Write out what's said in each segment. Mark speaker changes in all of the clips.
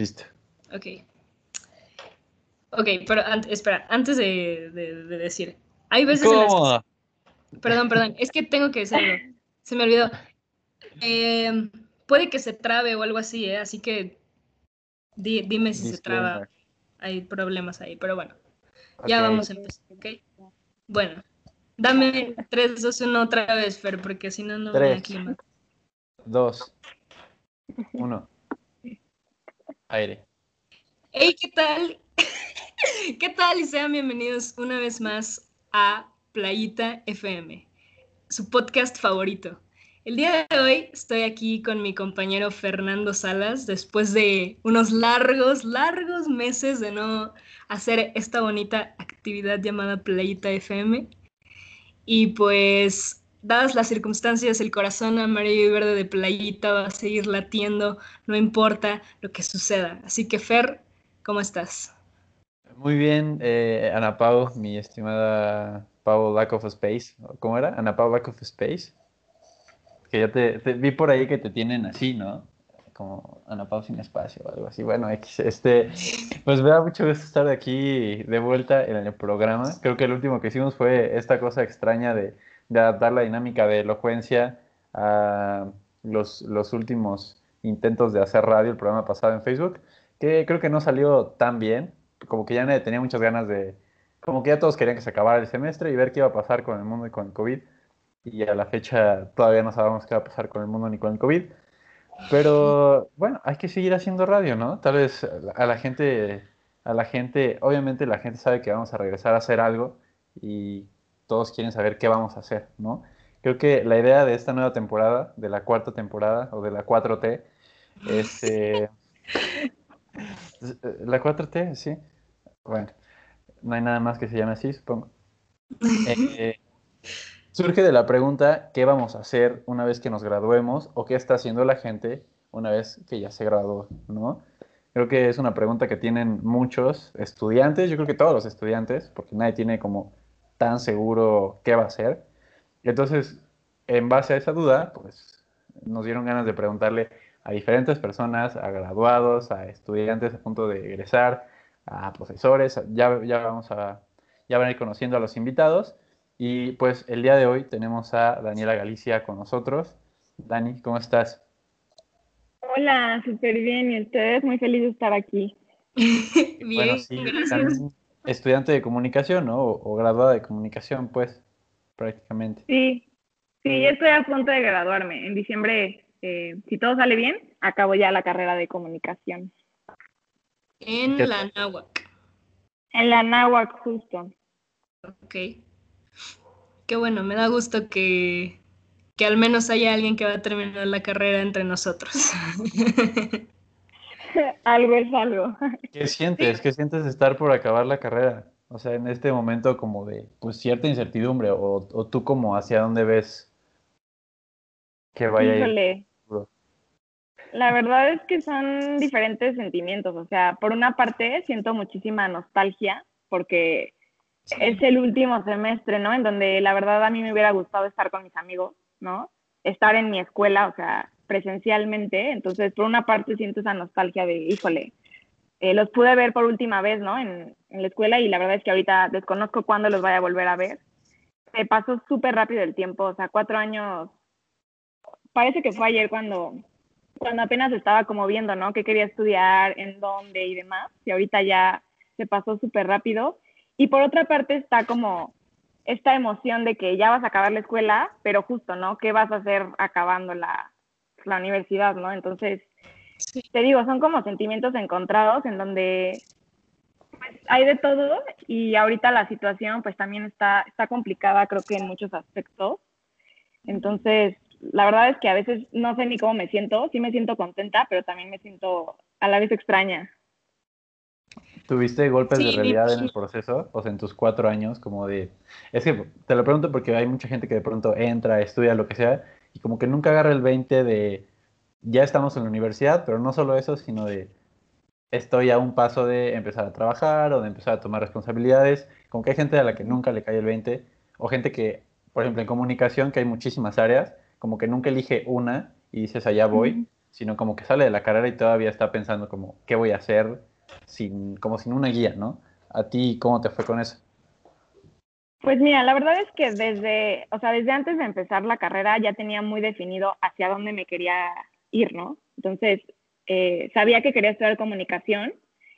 Speaker 1: Listo.
Speaker 2: Ok. Ok, pero espera, antes de, decir, hay veces
Speaker 1: en
Speaker 2: Perdón, perdón, es que tengo que decirlo, se me olvidó. Em, puede que se trabe o algo así, ¿eh? así que dime si se traba. Hay problemas ahí, pero bueno, ya vamos a empezar, ¿ok? Bueno, dame 3, 2, 1 otra vez, Fer, porque si no, no me da clima.
Speaker 1: 2, 1. Aire.
Speaker 2: Hey, ¿qué tal? ¿Qué tal? Y sean bienvenidos una vez más a Playita FM, su podcast favorito. El día de hoy estoy aquí con mi compañero Fernando Salas después de unos largos, largos meses de no hacer esta bonita actividad llamada Playita FM. Y pues dadas las circunstancias, el corazón amarillo y verde de Playita va a seguir latiendo, no importa lo que suceda. Así que Fer, ¿cómo estás?
Speaker 1: Muy bien, eh, Ana Pau, mi estimada Pau Back of Space. ¿Cómo era? Ana Pau Back of Space. Que ya te, vi por ahí que te tienen así, ¿no? Como Ana Pau sin espacio o algo así. Bueno, este, pues me da mucho gusto estar aquí de vuelta en el programa. Creo que el último que hicimos fue esta cosa extraña de de adaptar la dinámica de elocuencia a los, los últimos intentos de hacer radio, el programa pasado en Facebook, que creo que no salió tan bien, como que ya tenía muchas ganas de, como que ya todos querían que se acabara el semestre y ver qué iba a pasar con el mundo y con el COVID. Y a la fecha todavía no sabemos qué va a pasar con el mundo ni con el COVID. Pero bueno, hay que seguir haciendo radio, ¿no? Tal vez a la gente, a la gente, obviamente la gente sabe que vamos a regresar a hacer algo y todos quieren saber qué vamos a hacer, ¿no? Creo que la idea de esta nueva temporada, de la cuarta temporada o de la 4T, es... Eh, la 4T, sí. Bueno, no hay nada más que se llame así, supongo. Eh, surge de la pregunta, ¿qué vamos a hacer una vez que nos graduemos o qué está haciendo la gente una vez que ya se graduó, ¿no? Creo que es una pregunta que tienen muchos estudiantes, yo creo que todos los estudiantes, porque nadie tiene como tan seguro qué va a hacer. Entonces, en base a esa duda, pues nos dieron ganas de preguntarle a diferentes personas, a graduados, a estudiantes a punto de egresar, a profesores, ya, ya vamos a, ya van a ir conociendo a los invitados. Y pues el día de hoy tenemos a Daniela Galicia con nosotros. Dani, ¿cómo estás?
Speaker 3: Hola, súper bien. ¿Y ustedes? Muy feliz de estar aquí.
Speaker 2: bien, gracias
Speaker 1: estudiante de comunicación, ¿no? O, graduada de comunicación, pues, prácticamente.
Speaker 3: Sí, sí, ya estoy a punto de graduarme. En diciembre, eh, si todo sale bien, acabo ya la carrera de comunicación.
Speaker 2: En la náhuac.
Speaker 3: En la náhuac, justo.
Speaker 2: Ok. Qué bueno, me da gusto que, que al menos haya alguien que va a terminar la carrera entre nosotros.
Speaker 3: algo es algo.
Speaker 1: ¿Qué sientes? ¿Qué sientes estar por acabar la carrera? O sea, en este momento como de pues cierta incertidumbre o, tú como hacia dónde ves que vaya a ir.
Speaker 3: La verdad es que son diferentes sentimientos. O sea, por una parte siento muchísima nostalgia porque es el último semestre, ¿no? En donde la verdad a mí me hubiera gustado estar con mis amigos, ¿no? Estar en mi escuela, o sea, presencialmente, entonces por una parte siento esa nostalgia de, híjole, eh, los pude ver por última vez, ¿no? En, en, la escuela y la verdad es que ahorita desconozco cuándo los vaya a volver a ver. Se pasó súper rápido el tiempo, o sea, cuatro años, parece que fue ayer cuando, cuando apenas estaba como viendo, ¿no? ¿Qué quería estudiar, en dónde y demás, y ahorita ya se pasó súper rápido. Y por otra parte está como esta emoción de que ya vas a acabar la escuela, pero justo, ¿no? ¿Qué vas a hacer acabando la, universidad, ¿no? Entonces, te digo, son como sentimientos encontrados en donde pues, hay de todo y ahorita la situación pues también está, está complicada, creo que en muchos aspectos. Entonces, la verdad es que a veces no sé ni cómo me siento, sí me siento contenta, pero también me siento a la vez extraña.
Speaker 1: ¿Tuviste golpes de realidad en el proceso? O sea, en tus cuatro años, como de... Es que te lo pregunto porque hay mucha gente que de pronto entra, estudia, lo que sea, y como que nunca agarra el 20 de ya estamos en la universidad, pero no solo eso, sino de estoy a un paso de empezar a trabajar o de empezar a tomar responsabilidades. Como que hay gente a la que nunca le cae el 20, o gente que, por ejemplo, en comunicación, que hay muchísimas áreas, como que nunca elige una y dices allá voy. sino como que sale de la carrera y todavía está pensando como, ¿qué voy a hacer? Sin, como sin una guía, ¿no? ¿A ti cómo te fue con eso?
Speaker 3: Pues mira, la verdad es que desde, o sea, desde antes de empezar la carrera ya tenía muy definido hacia dónde me quería ir, ¿no? Entonces, eh, sabía que quería estudiar comunicación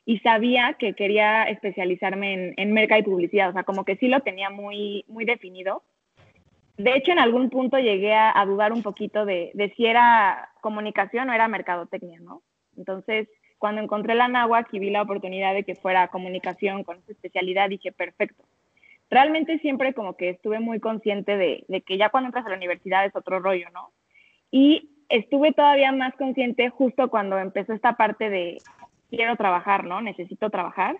Speaker 3: y sabía que quería especializarme en, en merca y publicidad, o sea, como que sí lo tenía muy, muy definido. De hecho, en algún punto llegué a, dudar un poquito de, de, si era comunicación o era mercadotecnia, ¿no? Entonces, cuando encontré la náhuatl y vi la oportunidad de que fuera comunicación con esa especialidad, dije, perfecto realmente siempre como que estuve muy consciente de, que ya cuando entras a la universidad es otro rollo, ¿no? Y estuve todavía más consciente justo cuando empezó esta parte de quiero trabajar, ¿no? Necesito trabajar.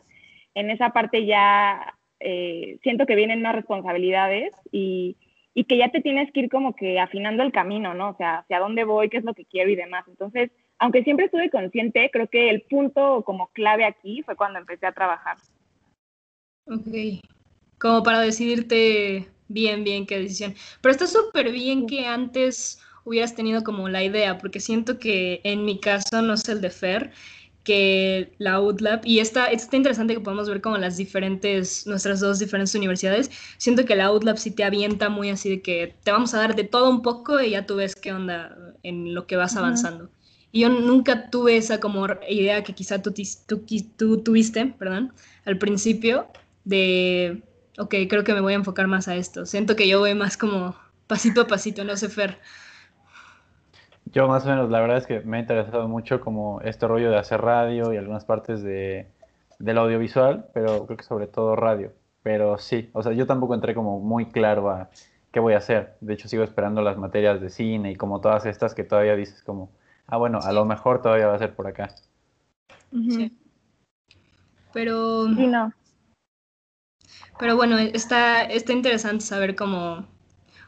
Speaker 3: En esa parte ya eh, siento que vienen más responsabilidades y, que ya te tienes que ir como que afinando el camino, ¿no? O sea, hacia dónde voy, qué es lo que quiero y demás. Entonces, aunque siempre estuve consciente, creo que el punto como clave aquí fue cuando empecé a trabajar.
Speaker 2: Ok como para decidirte bien, bien qué decisión. Pero está súper bien que antes hubieras tenido como la idea, porque siento que en mi caso, no es el de Fer, que la UTLAB, y está, está interesante que podamos ver como las diferentes, nuestras dos diferentes universidades, siento que la UTLAB sí te avienta muy así de que te vamos a dar de todo un poco y ya tú ves qué onda en lo que vas avanzando. Y yo nunca tuve esa como idea que quizá tú, tú, tú tuviste, perdón, al principio, de ok, creo que me voy a enfocar más a esto. Siento que yo voy más como pasito a pasito, no sé, Fer.
Speaker 1: Yo más o menos, la verdad es que me ha interesado mucho como este rollo de hacer radio y algunas partes de, del audiovisual, pero creo que sobre todo radio. Pero sí, o sea, yo tampoco entré como muy claro a qué voy a hacer. De hecho, sigo esperando las materias de cine y como todas estas que todavía dices como, ah, bueno, a lo mejor todavía va a ser por acá.
Speaker 2: Sí. Pero...
Speaker 3: Sí, no.
Speaker 2: Pero bueno, está, está interesante saber como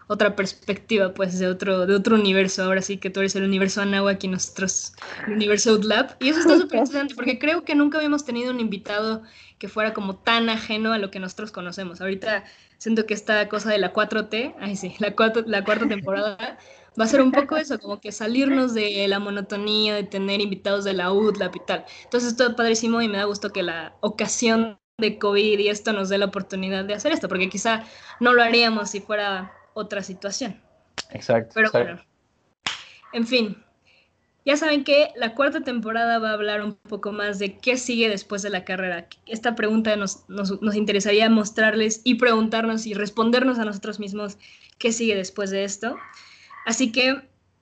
Speaker 2: otra perspectiva, pues, de otro, de otro universo. Ahora sí que tú eres el universo Anáhuac y nosotros el universo Outlab. Y eso está súper interesante porque creo que nunca habíamos tenido un invitado que fuera como tan ajeno a lo que nosotros conocemos. Ahorita siento que esta cosa de la 4T, ay sí, la, la cuarta temporada, va a ser un poco eso, como que salirnos de la monotonía de tener invitados de la UTLAB y tal. Entonces, es padrísimo y me da gusto que la ocasión de COVID y esto nos dé la oportunidad de hacer esto, porque quizá no lo haríamos si fuera otra situación.
Speaker 1: Exacto.
Speaker 2: Pero bueno, en fin, ya saben que la cuarta temporada va a hablar un poco más de qué sigue después de la carrera. Esta pregunta nos, nos, nos interesaría mostrarles y preguntarnos y respondernos a nosotros mismos qué sigue después de esto. Así que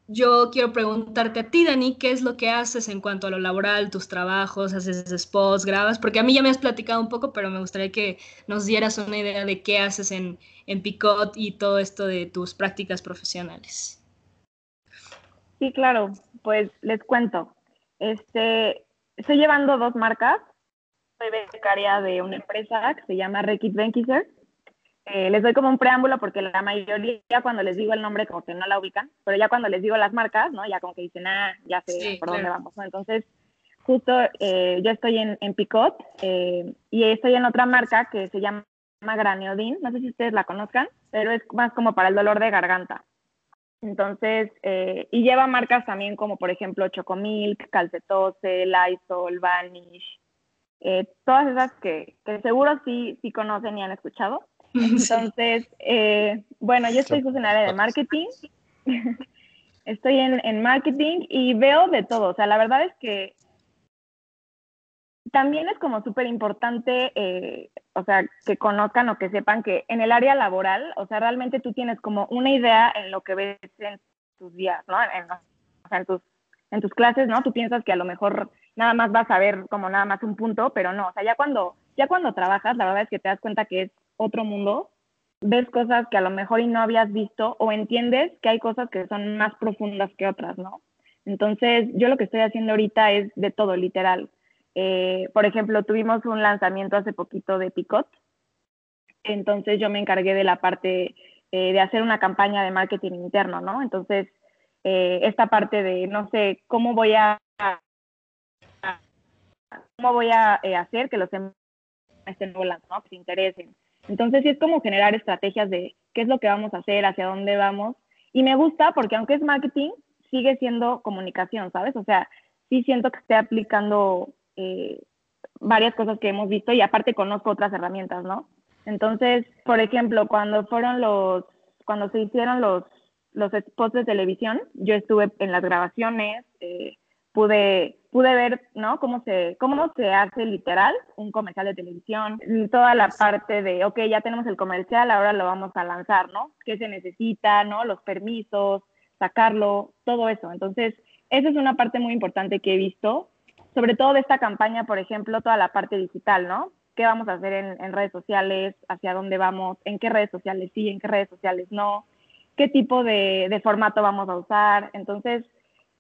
Speaker 2: yo quiero preguntarte a ti, Dani, ¿qué es lo que haces en cuanto a lo laboral, tus trabajos, haces spots, grabas? Porque a mí ya me has platicado un poco, pero me gustaría que nos dieras una idea de qué haces en, en Picot y todo esto de tus prácticas profesionales.
Speaker 3: Sí, claro, pues les cuento. Este, estoy llevando dos marcas. Soy becaria de una empresa que se llama Rekit Benkiser eh, les doy como un preámbulo porque la mayoría cuando les digo el nombre como que no la ubican, pero ya cuando les digo las marcas, ¿no? Ya como que dicen, ah, ya sé por dónde vamos, ¿no? Entonces, justo eh, yo estoy en, en Picot eh, y estoy en otra marca que se llama Graneodin, no sé si ustedes la conozcan, pero es más como para el dolor de garganta. Entonces, y lleva marcas también como por ejemplo Chocomilk, Calcetose, Lysol, Vanish, todas esas que, que seguro sí, sí conocen y han escuchado. Entonces, eh, bueno, yo estoy en área de marketing. estoy en, marketing y veo de todo. O sea, la verdad es que también es como súper importante, eh, o sea, que conozcan o que sepan que en el área laboral, o sea, realmente tú tienes como una idea en lo que ves en tus días, ¿no? En, o sea, en tus, en tus clases, ¿no? Tú piensas que a lo mejor nada más vas a ver como nada más un punto, pero no, o sea, ya cuando, ya cuando trabajas, la verdad es que te das cuenta que es otro mundo, ves cosas que a lo mejor y no habías visto o entiendes que hay cosas que son más profundas que otras, ¿no? Entonces, yo lo que estoy haciendo ahorita es de todo, literal. Eh, por ejemplo, tuvimos un lanzamiento hace poquito de Picot, entonces yo me encargué de la parte eh, de hacer una campaña de marketing interno, ¿no? Entonces, eh, esta parte de, no sé, cómo voy a, cómo voy a hacer que los em-, este nuevo lanzamiento se interesen. Entonces sí es como generar estrategias de qué es lo que vamos a hacer, hacia dónde vamos. Y me gusta porque aunque es marketing, sigue siendo comunicación, ¿sabes? O sea, sí siento que esté aplicando eh, varias cosas que hemos visto y aparte conozco otras herramientas, ¿no? Entonces, por ejemplo, cuando fueron los, cuando se hicieron los, los spots de televisión, yo estuve en las grabaciones, eh, pude, pude ver, ¿no? Cómo se, cómo se hace literal un comercial de televisión, toda la parte de, ok, ya tenemos el comercial, ahora lo vamos a lanzar, ¿no? ¿Qué se necesita, ¿no? Los permisos, sacarlo, todo eso. Entonces, esa es una parte muy importante que he visto, sobre todo de esta campaña, por ejemplo, toda la parte digital, ¿no? ¿Qué vamos a hacer en, redes sociales? ¿Hacia dónde vamos? ¿En qué redes sociales sí? ¿En qué redes sociales no? ¿Qué tipo de, formato vamos a usar? Entonces,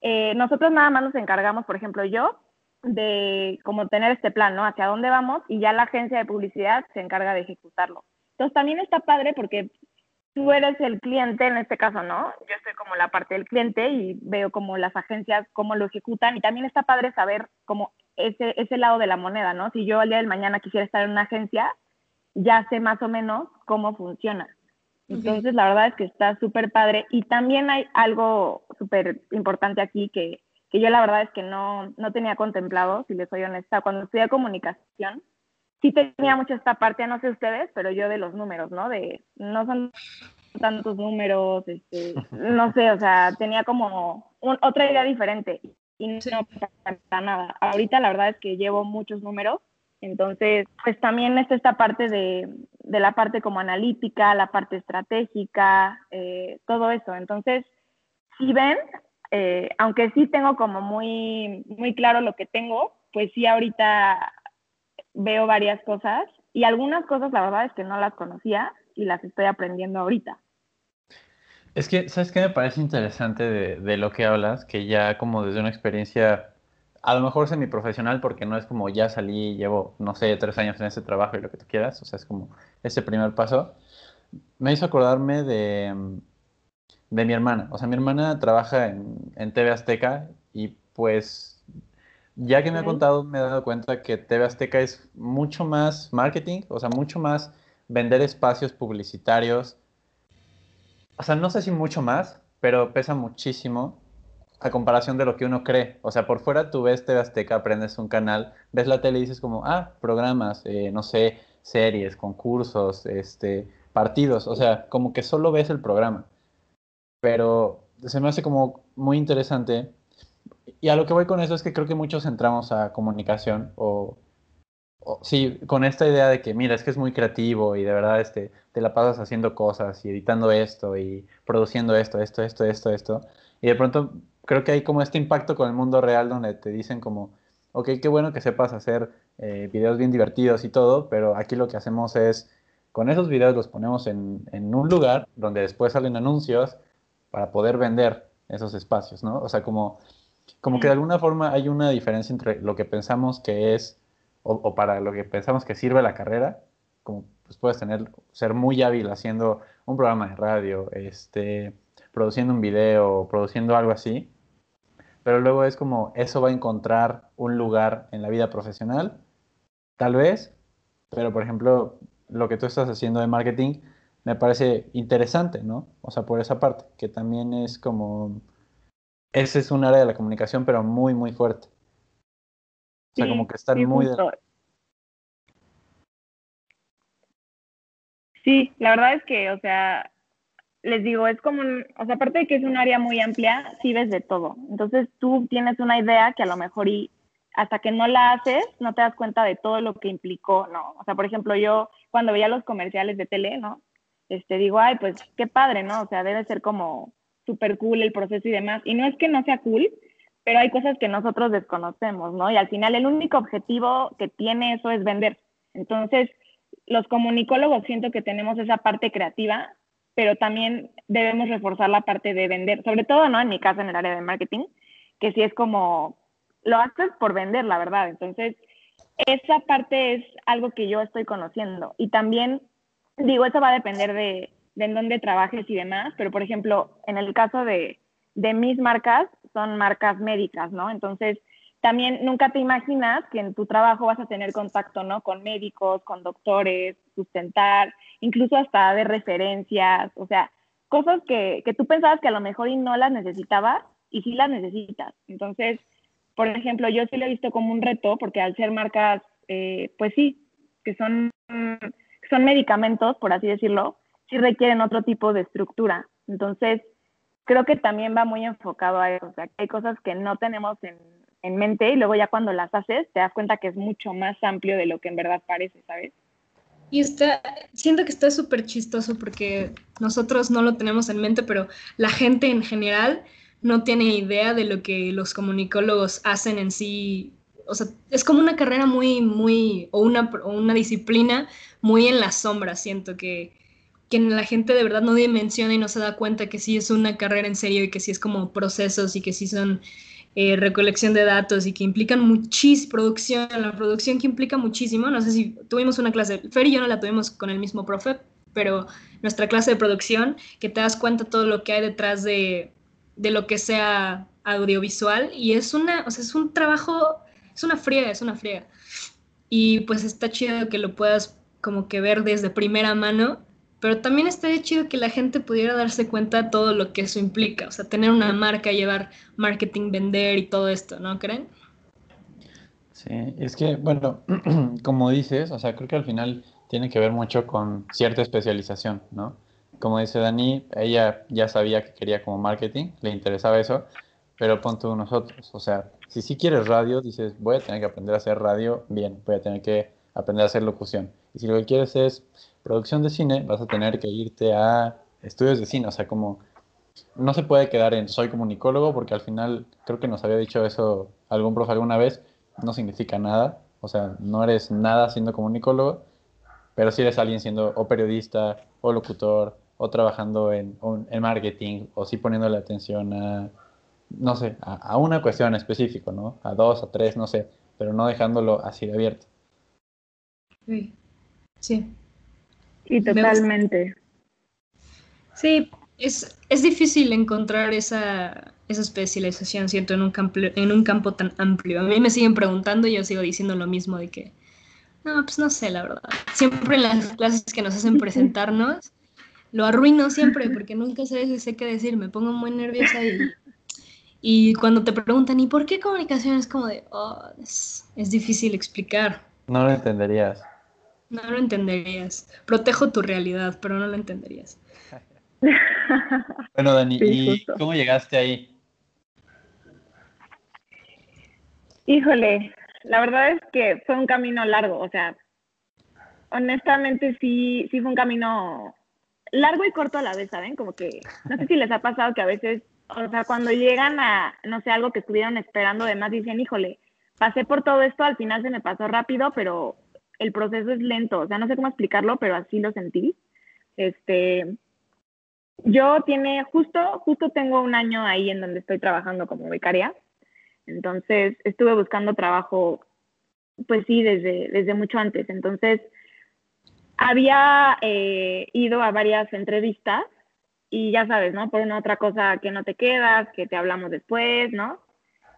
Speaker 3: eh, nosotros nada más nos encargamos, por ejemplo, yo, de como tener este plan, ¿no? Hacia dónde vamos y ya la agencia de publicidad se encarga de ejecutarlo. Entonces también está padre porque tú eres el cliente en este caso, ¿no? Yo estoy como la parte del cliente y veo como las agencias cómo lo ejecutan y también está padre saber como ese, ese lado de la moneda, ¿no? Si yo al día del mañana quisiera estar en una agencia, ya sé más o menos cómo funciona. Entonces, la verdad es que está súper padre. Y también hay algo súper importante aquí que, que, yo la verdad es que no, no tenía contemplado, si les soy honesta. Cuando estudié comunicación, sí tenía mucho esta parte, no sé ustedes, pero yo de los números, ¿no? De no son tantos números, este, no sé, o sea, tenía como otra idea diferente y no pasa nada. Ahorita la verdad es que llevo muchos números, entonces pues también está esta parte de, de la parte como analítica, la parte estratégica, eh, todo eso. Entonces, si ven, eh, aunque sí tengo como muy, muy claro lo que tengo, pues sí ahorita veo varias cosas y algunas cosas la verdad es que no las conocía y las estoy aprendiendo ahorita.
Speaker 1: Es que, ¿sabes qué me parece interesante de, de lo que hablas? Que ya como desde una experiencia, a lo mejor semiprofesional, porque no es como ya salí, llevo, no sé, tres años en ese trabajo y lo que tú quieras, o sea, es como ese primer paso, me hizo acordarme de, de mi hermana. O sea, mi hermana trabaja en, en TV Azteca y pues ya que me ha contado, me he dado cuenta que TV Azteca es mucho más marketing, o sea, mucho más vender espacios publicitarios. O sea, no sé si mucho más, pero pesa muchísimo a comparación de lo que uno cree. O sea, por fuera tú ves TV Azteca, aprendes un canal, ves la tele y dices como, ah, programas, eh, no sé, series, concursos, este, partidos. O sea, como que solo ves el programa. Pero se me hace como muy interesante y a lo que voy con eso es que creo que muchos entramos a comunicación o, sí, con esta idea de que, mira, es que es muy creativo y de verdad este, te la pasas haciendo cosas y editando esto y produciendo esto, esto, esto, esto, esto. Y de pronto creo que hay como este impacto con el mundo real donde te dicen como, ok, qué bueno que sepas hacer eh, videos bien divertidos y todo, pero aquí lo que hacemos es, con esos videos los ponemos en, en un lugar donde después salen anuncios para poder vender esos espacios, ¿no? O sea, como como que de alguna forma hay una diferencia entre lo que pensamos que es o, para lo que pensamos que sirve la carrera, como pues puedes tener, ser muy hábil haciendo un programa de radio, este, produciendo un video, produciendo algo así, pero luego es como eso va a encontrar un lugar en la vida profesional, tal vez, pero por ejemplo, lo que tú estás haciendo de marketing me parece interesante, ¿no? O sea, por esa parte, que también es como ese es un área de la comunicación, pero muy, muy fuerte. O sea, como que están muy...
Speaker 3: Sí, la verdad es que, o sea, les digo, es como, o sea, aparte de que es un área muy amplia, sí ves de todo. Entonces tú tienes una idea que a lo mejor y hasta que no la haces, no te das cuenta de todo lo que implicó, ¿no? O sea, por ejemplo, yo cuando veía los comerciales de tele, ¿no? Este, digo, ay, pues qué padre, ¿no? O sea, debe ser como súper cool el proceso y demás. Y no es que no sea cool, pero hay cosas que nosotros desconocemos, ¿no? Y al final el único objetivo que tiene eso es vender. Entonces, los comunicólogos siento que tenemos esa parte creativa, pero también debemos reforzar la parte de vender, sobre todo, ¿no? En mi caso, en el área de marketing, que sí es como, lo haces por vender, la verdad. Entonces, esa parte es algo que yo estoy conociendo. Y también, digo, eso va a depender de, de en dónde trabajes y demás, pero por ejemplo, en el caso de, de mis marcas, son marcas médicas, ¿no? Entonces, también nunca te imaginas que en tu trabajo vas a tener contacto, ¿no? Con médicos, con doctores, sustentar, incluso hasta de referencias, o sea, cosas que, que tú pensabas que a lo mejor y no las necesitabas, y sí las necesitas. Entonces, por ejemplo, yo sí lo he visto como un reto porque al ser marcas, eh, pues sí, que son, son medicamentos, por así decirlo, sí requieren otro tipo de estructura. Entonces, creo que también va muy enfocado a eso. O sea, que hay cosas que no tenemos en, en mente y luego ya cuando las haces te das cuenta que es mucho más amplio de lo que en verdad parece, ¿sabes?
Speaker 2: Y está, siento que está súper chistoso porque nosotros no lo tenemos en mente, pero la gente en general no tiene idea de lo que los comunicólogos hacen en sí. O sea, es como una carrera muy, muy, o una, una disciplina muy en la sombra, siento que, que la gente de verdad no dimensiona y no se da cuenta que sí es una carrera en serio y que sí es como procesos y que sí son eh, recolección de datos y que implican muchísima producción, la producción que implica muchísimo. No sé si tuvimos una clase, Fer y yo no la tuvimos con el mismo profe, pero nuestra clase de producción, que te das cuenta todo lo que hay detrás de, de lo que sea audiovisual y es una, o sea, es un trabajo, es una friega, es una friega. Y pues está chido que lo puedas como que ver desde primera mano pero también estaría chido que la gente pudiera darse cuenta de todo lo que eso implica, o sea, tener una marca, llevar marketing, vender y todo esto, ¿no creen?
Speaker 1: Sí, es que, bueno, como dices, o sea, creo que al final tiene que ver mucho con cierta especialización, ¿no? Como dice Dani, ella ya sabía que quería como marketing, le interesaba eso, pero pon tú nosotros, o sea, si sí quieres radio, dices, voy a tener que aprender a hacer radio, bien, voy a tener que aprender a hacer locución. Y si lo que quieres es producción de cine, vas a tener que irte a estudios de cine, o sea, como no se puede quedar en soy comunicólogo porque al final creo que nos había dicho eso algún profe alguna vez, no significa nada, o sea, no eres nada siendo comunicólogo, pero si eres alguien siendo o periodista o locutor o trabajando en, en marketing o sí poniéndole atención a, no sé, a, a una cuestión específica, ¿no? A dos, a tres, no sé, pero no dejándolo así de abierto.
Speaker 2: Sí, sí.
Speaker 3: Sí, totalmente.
Speaker 2: Sí, es, es difícil encontrar esa, esa especialización, siento, en un, campo, en un campo tan amplio. A mí me siguen preguntando y yo sigo diciendo lo mismo de que, no, pues no sé, la verdad. Siempre en las clases que nos hacen presentarnos, lo arruino siempre porque nunca sé, sé qué decir, me pongo muy nerviosa y, y cuando te preguntan, ¿y por qué comunicación? Es como de, oh, es, es difícil explicar.
Speaker 1: No lo entenderías.
Speaker 2: No lo entenderías. Protejo tu realidad, pero no lo entenderías.
Speaker 1: bueno, Dani, ¿y cómo llegaste ahí?
Speaker 3: Híjole, la verdad es que fue un camino largo, o sea, honestamente sí, sí fue un camino largo y corto a la vez, ¿saben? Como que, no sé si les ha pasado que a veces, o sea, cuando llegan a, no sé, algo que estuvieron esperando, además dicen, híjole, pasé por todo esto, al final se me pasó rápido, pero el proceso es lento, o sea, no sé cómo explicarlo, pero así lo sentí. Este, yo tiene, justo, justo tengo un año ahí en donde estoy trabajando como becaria, entonces estuve buscando trabajo, pues sí, desde, desde mucho antes, entonces había eh, ido a varias entrevistas y ya sabes, ¿no? Por una otra cosa que no te quedas, que te hablamos después, ¿no?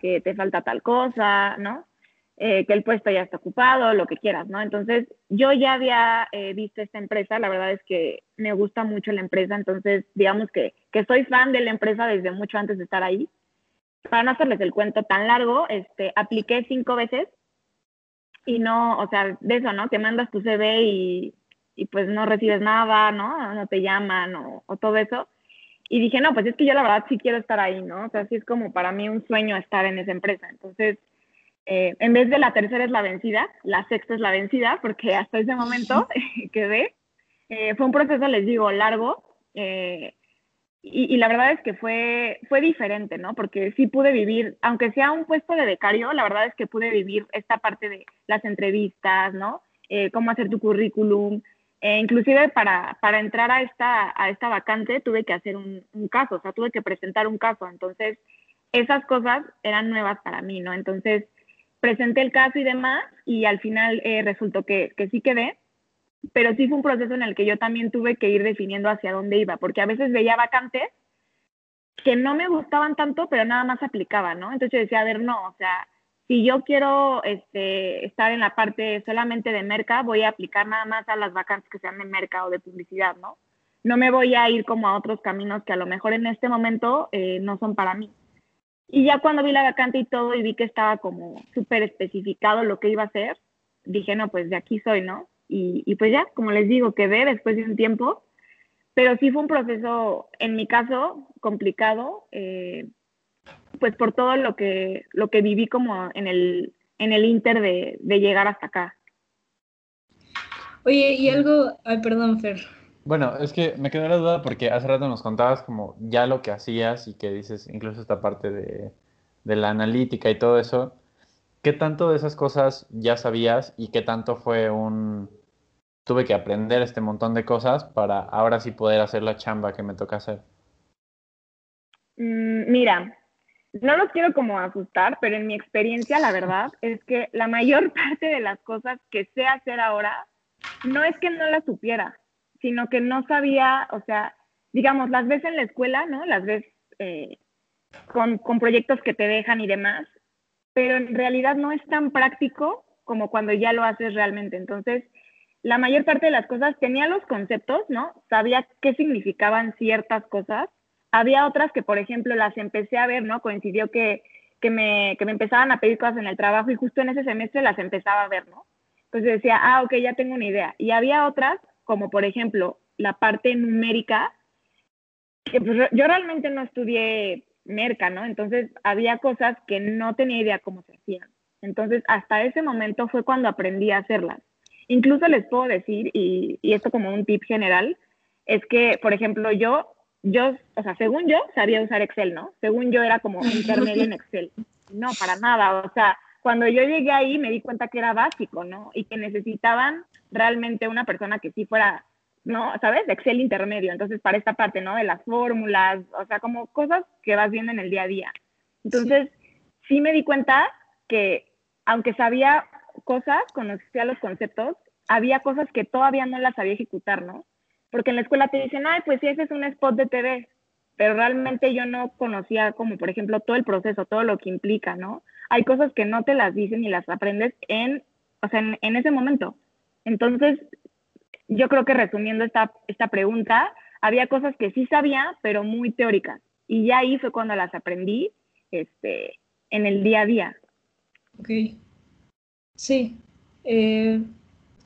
Speaker 3: Que te falta tal cosa, ¿no? Eh, que el puesto ya está ocupado, lo que quieras, ¿no? Entonces, yo ya había eh, visto esta empresa, la verdad es que me gusta mucho la empresa, entonces, digamos que, que soy fan de la empresa desde mucho antes de estar ahí. Para no hacerles el cuento tan largo, este, apliqué cinco veces y no, o sea, de eso, ¿no? Que mandas tu CV y, y pues no recibes nada, ¿no? No te llaman o, o todo eso. Y dije, no, pues es que yo la verdad sí quiero estar ahí, ¿no? O sea, sí es como para mí un sueño estar en esa empresa. Entonces, eh, en vez de la tercera es la vencida, la sexta es la vencida, porque hasta ese momento quedé. Eh, fue un proceso, les digo, largo. Eh, y, la verdad es que fue, fue diferente, ¿no? Porque sí pude vivir, aunque sea un puesto de becario, la verdad es que pude vivir esta parte de las entrevistas, ¿no? cómo hacer tu currículum. inclusive para, para entrar a esta, a esta vacante tuve que hacer un, un caso, o sea, tuve que presentar un caso. Entonces, esas cosas eran nuevas para mí, ¿no? Entonces, presenté el caso y demás y al final eh, resultó que, que sí quedé, pero sí fue un proceso en el que yo también tuve que ir definiendo hacia dónde iba, porque a veces veía vacantes que no me gustaban tanto, pero nada más aplicaba, ¿no? Entonces yo decía, a ver, no, o sea, si yo quiero este, estar en la parte solamente de merca, voy a aplicar nada más a las vacantes que sean de merca o de publicidad, ¿no? No me voy a ir como a otros caminos que a lo mejor en este momento eh, no son para mí. Y ya cuando vi la vacante y todo y vi que estaba como súper especificado lo que iba a hacer, dije, no, pues de aquí soy, ¿no? Y, pues ya, como les digo, quedé después de un tiempo, pero sí fue un proceso, en mi caso, complicado, eh, pues por todo lo que, lo que viví como en el, en el inter de, de llegar hasta acá.
Speaker 2: Oye, y algo, ay, perdón, Fer.
Speaker 1: Bueno, es que me quedó la duda porque hace rato nos contabas como ya lo que hacías y que dices incluso esta parte de, de la analítica y todo eso. ¿Qué tanto de esas cosas ya sabías y qué tanto fue un... Tuve que aprender este montón de cosas para ahora sí poder hacer la chamba que me toca hacer?
Speaker 3: Mm, mira, no los quiero como asustar, pero en mi experiencia la verdad es que la mayor parte de las cosas que sé hacer ahora no es que no las supiera, sino que no sabía, o sea, digamos, las ves en la escuela, ¿no? Las ves eh, con, proyectos que te dejan y demás, pero en realidad no es tan práctico como cuando ya lo haces realmente. Entonces, la mayor parte de las cosas tenía los conceptos, ¿no? Sabía qué significaban ciertas cosas. Había otras que, por ejemplo, las empecé a ver, ¿no? Coincidió que, que, me, que me empezaban a pedir cosas en el trabajo y justo en ese semestre las empezaba a ver, ¿no? Entonces decía, ah, ok, ya tengo una idea. Y había otras, como por ejemplo la parte numérica, que pues, yo realmente no estudié merca, ¿no? Entonces había cosas que no tenía idea cómo se hacían. Entonces hasta ese momento fue cuando aprendí a hacerlas. Incluso les puedo decir, y, y esto como un tip general, es que, por ejemplo, yo, yo, o sea, según yo, sabía usar Excel, ¿no? Según yo era como intermedio en Excel. No, para nada. O sea, cuando yo llegué ahí me di cuenta que era básico, ¿no? Y que necesitaban realmente una persona que sí fuera ¿no? ¿Sabes? Excel intermedio. Entonces, para esta parte, ¿no? De las fórmulas, o sea, como cosas que vas viendo en el día a día. Entonces, sí, me di cuenta que, aunque sabía cosas, conocía los conceptos, había cosas que todavía no las sabía ejecutar, ¿no? Porque en la escuela te dicen, ay, pues sí, ese es un spot de TV, pero realmente yo no conocía como, por ejemplo, todo el proceso, todo lo que implica, ¿no? Hay cosas que no te las dicen y las aprendes en, o sea, en, en ese momento. Entonces, yo creo que resumiendo esta, esta pregunta, había cosas que sí sabía, pero muy teóricas. Y ya ahí fue cuando las aprendí este, en el día a día.
Speaker 2: Ok. Sí. Eh,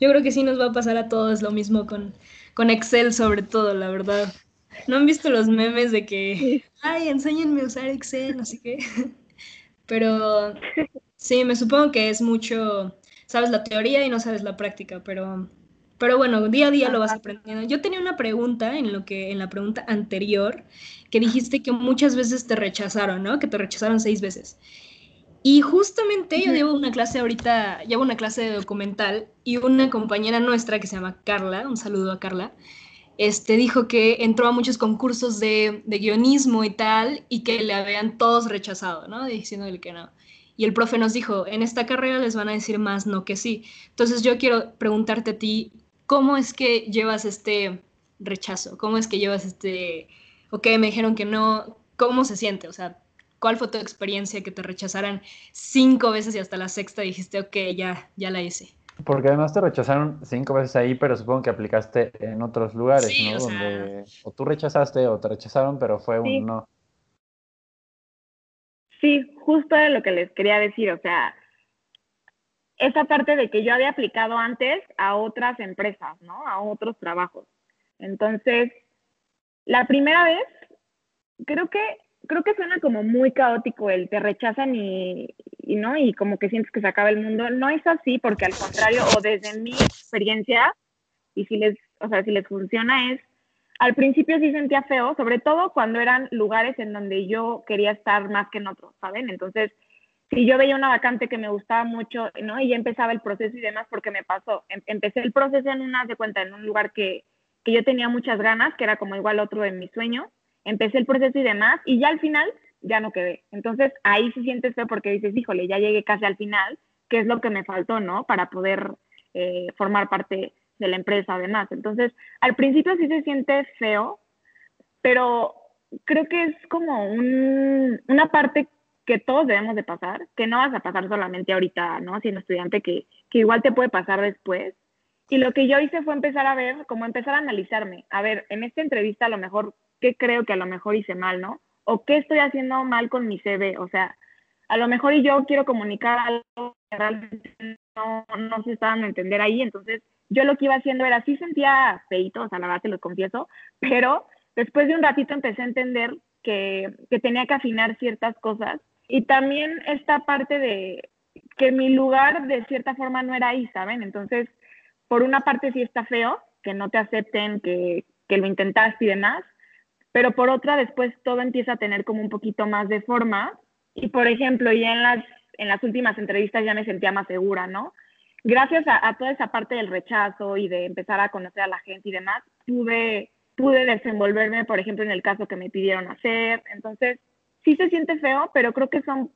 Speaker 2: yo creo que sí nos va a pasar a todos lo mismo con, con Excel sobre todo, la verdad. ¿No han visto los memes de que, ay, enséñenme a usar Excel, así que... Pero sí, me supongo que es mucho, sabes la teoría y no sabes la práctica, pero pero bueno, día a día lo vas aprendiendo. Yo tenía una pregunta en lo que en la pregunta anterior que dijiste que muchas veces te rechazaron, ¿no? Que te rechazaron seis veces. Y justamente yo llevo una clase ahorita, llevo una clase de documental y una compañera nuestra que se llama Carla, un saludo a Carla, este, dijo que entró a muchos concursos de, de guionismo y tal y que le habían todos rechazado, ¿no? Diciéndole que no. Y el profe nos dijo, en esta carrera les van a decir más no que sí. Entonces yo quiero preguntarte a ti, ¿cómo es que llevas este rechazo? ¿Cómo es que llevas este, ok, me dijeron que no, ¿cómo se siente? O sea, ¿cuál fue tu experiencia que te rechazaran cinco veces y hasta la sexta dijiste, ok, ya, ya la hice?
Speaker 1: Porque además te rechazaron cinco veces ahí, pero supongo que aplicaste en otros lugares, ¿no? O, Donde, o tú rechazaste o te rechazaron, pero fue un no.
Speaker 3: Sí, justo era lo que les quería decir, o sea, esa parte de que yo había aplicado antes a otras empresas, ¿no? A otros trabajos. Entonces, la primera vez, creo que, creo que suena como muy caótico el te rechazan y, y, ¿no? Y como que sientes que se acaba el mundo. No es así, porque al contrario, o desde mi experiencia, y si les, o sea, si les funciona es, al principio sí sentía feo, sobre todo cuando eran lugares en donde yo quería estar más que en otros, ¿saben? Entonces, si yo veía una vacante que me gustaba mucho, ¿no? Y ya empezaba el proceso y demás, porque me pasó. Em, empecé el proceso en una, de cuenta, en un lugar que, que yo tenía muchas ganas, que era como igual otro de mis sueños. Empecé el proceso y demás, y ya al final ya no quedé. Entonces ahí sí sientes feo porque dices, híjole, ya llegué casi al final, ¿qué es lo que me faltó, no? Para poder eh, formar parte de la empresa, además. Entonces, al principio sí se siente feo, pero creo que es como un, una parte que todos debemos de pasar, que no vas a pasar solamente ahorita, ¿no? Siendo estudiante, que, que igual te puede pasar después. Y lo que yo hice fue empezar a ver, como empezar a analizarme. A ver, en esta entrevista a lo mejor, ¿qué creo que a lo mejor hice mal, ¿no? O qué estoy haciendo mal con mi CV. O sea, a lo mejor yo quiero comunicar algo que realmente no, no se estaban a entender ahí, entonces yo lo que iba haciendo era, sí sentía feito, o sea, la verdad te lo confieso, pero después de un ratito empecé a entender que, que tenía que afinar ciertas cosas y también esta parte de que mi lugar de cierta forma no era ahí, ¿saben? Entonces, por una parte sí está feo, que no te acepten, que, que lo intentaste y demás, pero por otra después todo empieza a tener como un poquito más de forma y por ejemplo, ya en las, en las últimas entrevistas ya me sentía más segura, ¿no? Gracias a, toda esa parte del rechazo y de empezar a conocer a la gente y demás, pude, pude desenvolverme, por ejemplo, en el caso que me pidieron hacer. Entonces, sí se siente feo, pero creo que son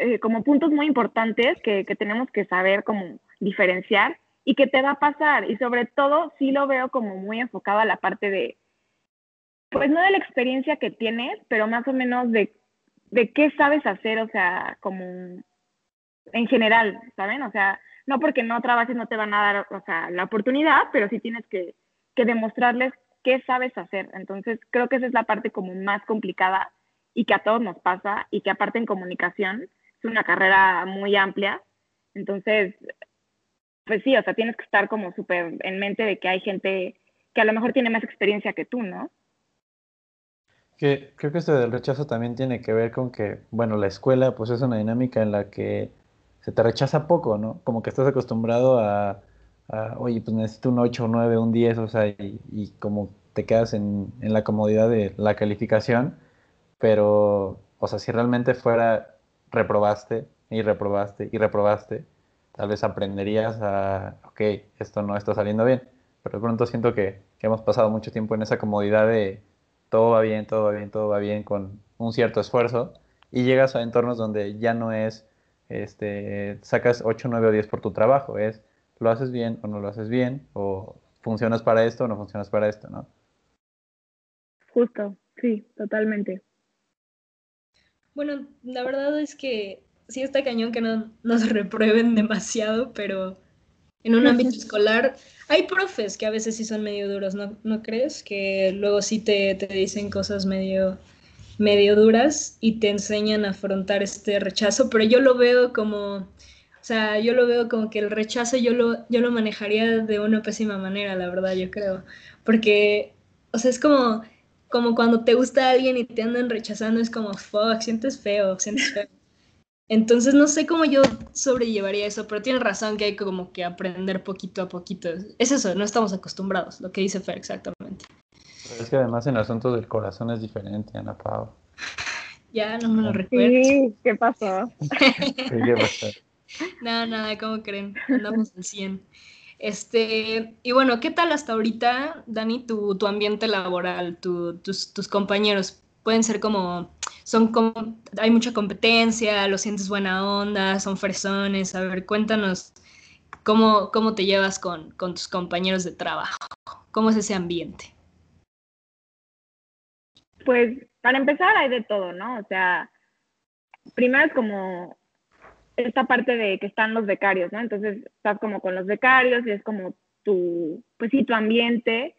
Speaker 3: eh, como puntos muy importantes que, que tenemos que saber cómo diferenciar y que te va a pasar. Y sobre todo, sí lo veo como muy enfocado a la parte de, pues no de la experiencia que tienes, pero más o menos de de qué sabes hacer, o sea, como en general, ¿saben? O sea, no porque no trabajes no te van a dar, o sea, la oportunidad, pero sí tienes que, que demostrarles qué sabes hacer. Entonces, creo que esa es la parte como más complicada y que a todos nos pasa y que aparte en comunicación es una carrera muy amplia. Entonces, pues sí, o sea, tienes que estar como súper en mente de que hay gente que a lo mejor tiene más experiencia que tú, ¿no?
Speaker 1: Que, creo que esto del rechazo también tiene que ver con que, bueno, la escuela pues es una dinámica en la que se te rechaza poco, ¿no? Como que estás acostumbrado a, oye, pues necesito un 8, un 9, un 10, o sea, y, y como te quedas en, en, la comodidad de la calificación, pero, o sea, si realmente fuera reprobaste y reprobaste y reprobaste, tal vez aprenderías a, ok, esto no está saliendo bien, pero de pronto siento que, que hemos pasado mucho tiempo en esa comodidad de todo va bien, todo va bien, todo va bien con un cierto esfuerzo y llegas a entornos donde ya no es, este, sacas 8, 9 o 10 por tu trabajo, es lo haces bien o no lo haces bien, o funcionas para esto o no funcionas para esto, ¿no?
Speaker 3: Justo, sí, totalmente.
Speaker 2: Bueno, la verdad es que sí está cañón que no nos reprueben demasiado, pero en un ámbito escolar hay profes que a veces sí son medio duros, ¿no, ¿no crees? Que luego sí te, te, dicen cosas medio, medio duras y te enseñan a afrontar este rechazo, pero yo lo veo como, o sea, yo lo veo como que el rechazo yo lo, yo lo manejaría de una pésima manera, la verdad, yo creo. Porque, o sea, es como, como cuando te gusta alguien y te andan rechazando, es como, fuck, sientes feo, sientes feo. Entonces no sé cómo yo sobrellevaría eso, pero tienes razón que hay como que aprender poquito a poquito. Es eso, no estamos acostumbrados, lo que dice Fer exactamente.
Speaker 1: Pero es que además en asuntos del corazón es diferente, Ana Pau.
Speaker 2: Ya, no me lo recuerdo.
Speaker 3: Sí, ¿qué pasó?
Speaker 1: ¿Qué pasó?
Speaker 2: Nada, nada, ¿cómo creen? Andamos en 100. Este, y bueno, ¿qué tal hasta ahorita, Dani, tu, tu ambiente laboral, tu, tus, tus compañeros? Pueden ser como son hay mucha competencia, lo sientes buena onda, son fresones. A ver, cuéntanos cómo, cómo te llevas con, con tus compañeros de trabajo, cómo es ese ambiente.
Speaker 3: Pues para empezar hay de todo, ¿no? O sea, primero es como esta parte de que están los becarios, ¿no? Entonces estás como con los becarios y es como tu, pues sí, tu ambiente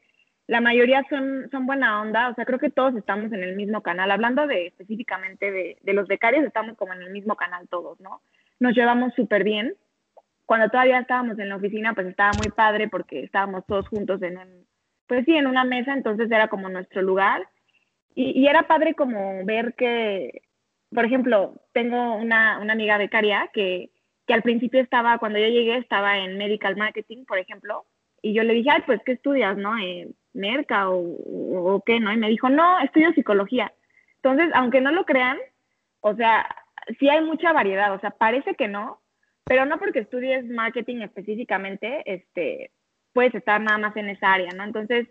Speaker 3: la mayoría son, son buena onda, o sea, creo que todos estamos en el mismo canal. Hablando de específicamente de, de los becarios, estamos como en el mismo canal todos, ¿no? Nos llevamos súper bien. Cuando todavía estábamos en la oficina, pues estaba muy padre porque estábamos todos juntos en un, pues sí, en una mesa, entonces era como nuestro lugar. Y, y era padre como ver que, por ejemplo, tengo una, una amiga becaria que, que al principio estaba, cuando yo llegué, estaba en medical marketing, por ejemplo, y yo le dije, ay, pues, ¿qué estudias, no? Eh, merca o, o, qué, ¿no? Y me dijo, no, estudio psicología. Entonces, aunque no lo crean, o sea, sí hay mucha variedad, o sea, parece que no, pero no porque estudies marketing específicamente, este, puedes estar nada más en esa área, ¿no? Entonces,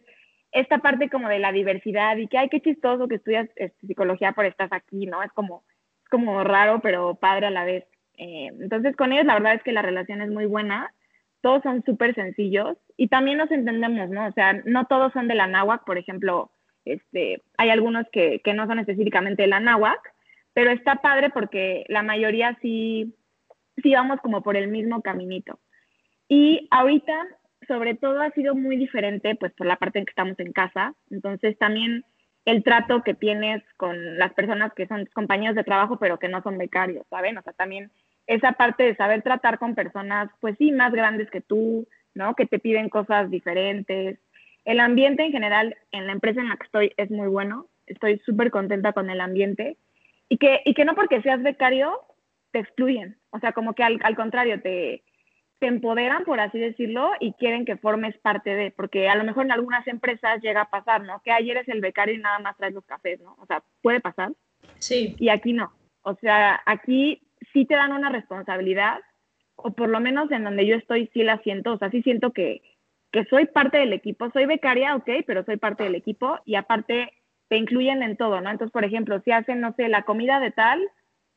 Speaker 3: esta parte como de la diversidad y que, ay, qué chistoso que estudias este, psicología por estás aquí, ¿no? Es como, es como raro, pero padre a la vez. Eh, entonces, con ellos la verdad es que la relación es muy buena todos son súper sencillos y también nos entendemos, ¿no? O sea, no todos son de la náhuac, por ejemplo, este, hay algunos que, que no son específicamente de la náhuac, pero está padre porque la mayoría sí, sí vamos como por el mismo caminito. Y ahorita, sobre todo, ha sido muy diferente, pues por la parte en que estamos en casa, entonces también el trato que tienes con las personas que son compañeros de trabajo, pero que no son becarios, ¿saben? O sea, también esa parte de saber tratar con personas, pues sí, más grandes que tú, ¿no? Que te piden cosas diferentes. El ambiente en general en la empresa en la que estoy es muy bueno. Estoy súper contenta con el ambiente. Y que, y que no porque seas becario te excluyen. O sea, como que al, al contrario, te, te empoderan, por así decirlo, y quieren que formes parte de, porque a lo mejor en algunas empresas llega a pasar, ¿no? Que ayer es el becario y nada más traes los cafés, ¿no? O sea, puede pasar.
Speaker 2: Sí.
Speaker 3: Y aquí no. O sea, aquí sí te dan una responsabilidad, o por lo menos en donde yo estoy sí la siento, o sea, sí siento que, que soy parte del equipo, soy becaria, ok, pero soy parte del equipo y aparte te incluyen en todo, ¿no? Entonces, por ejemplo, si hacen, no sé, la comida de tal,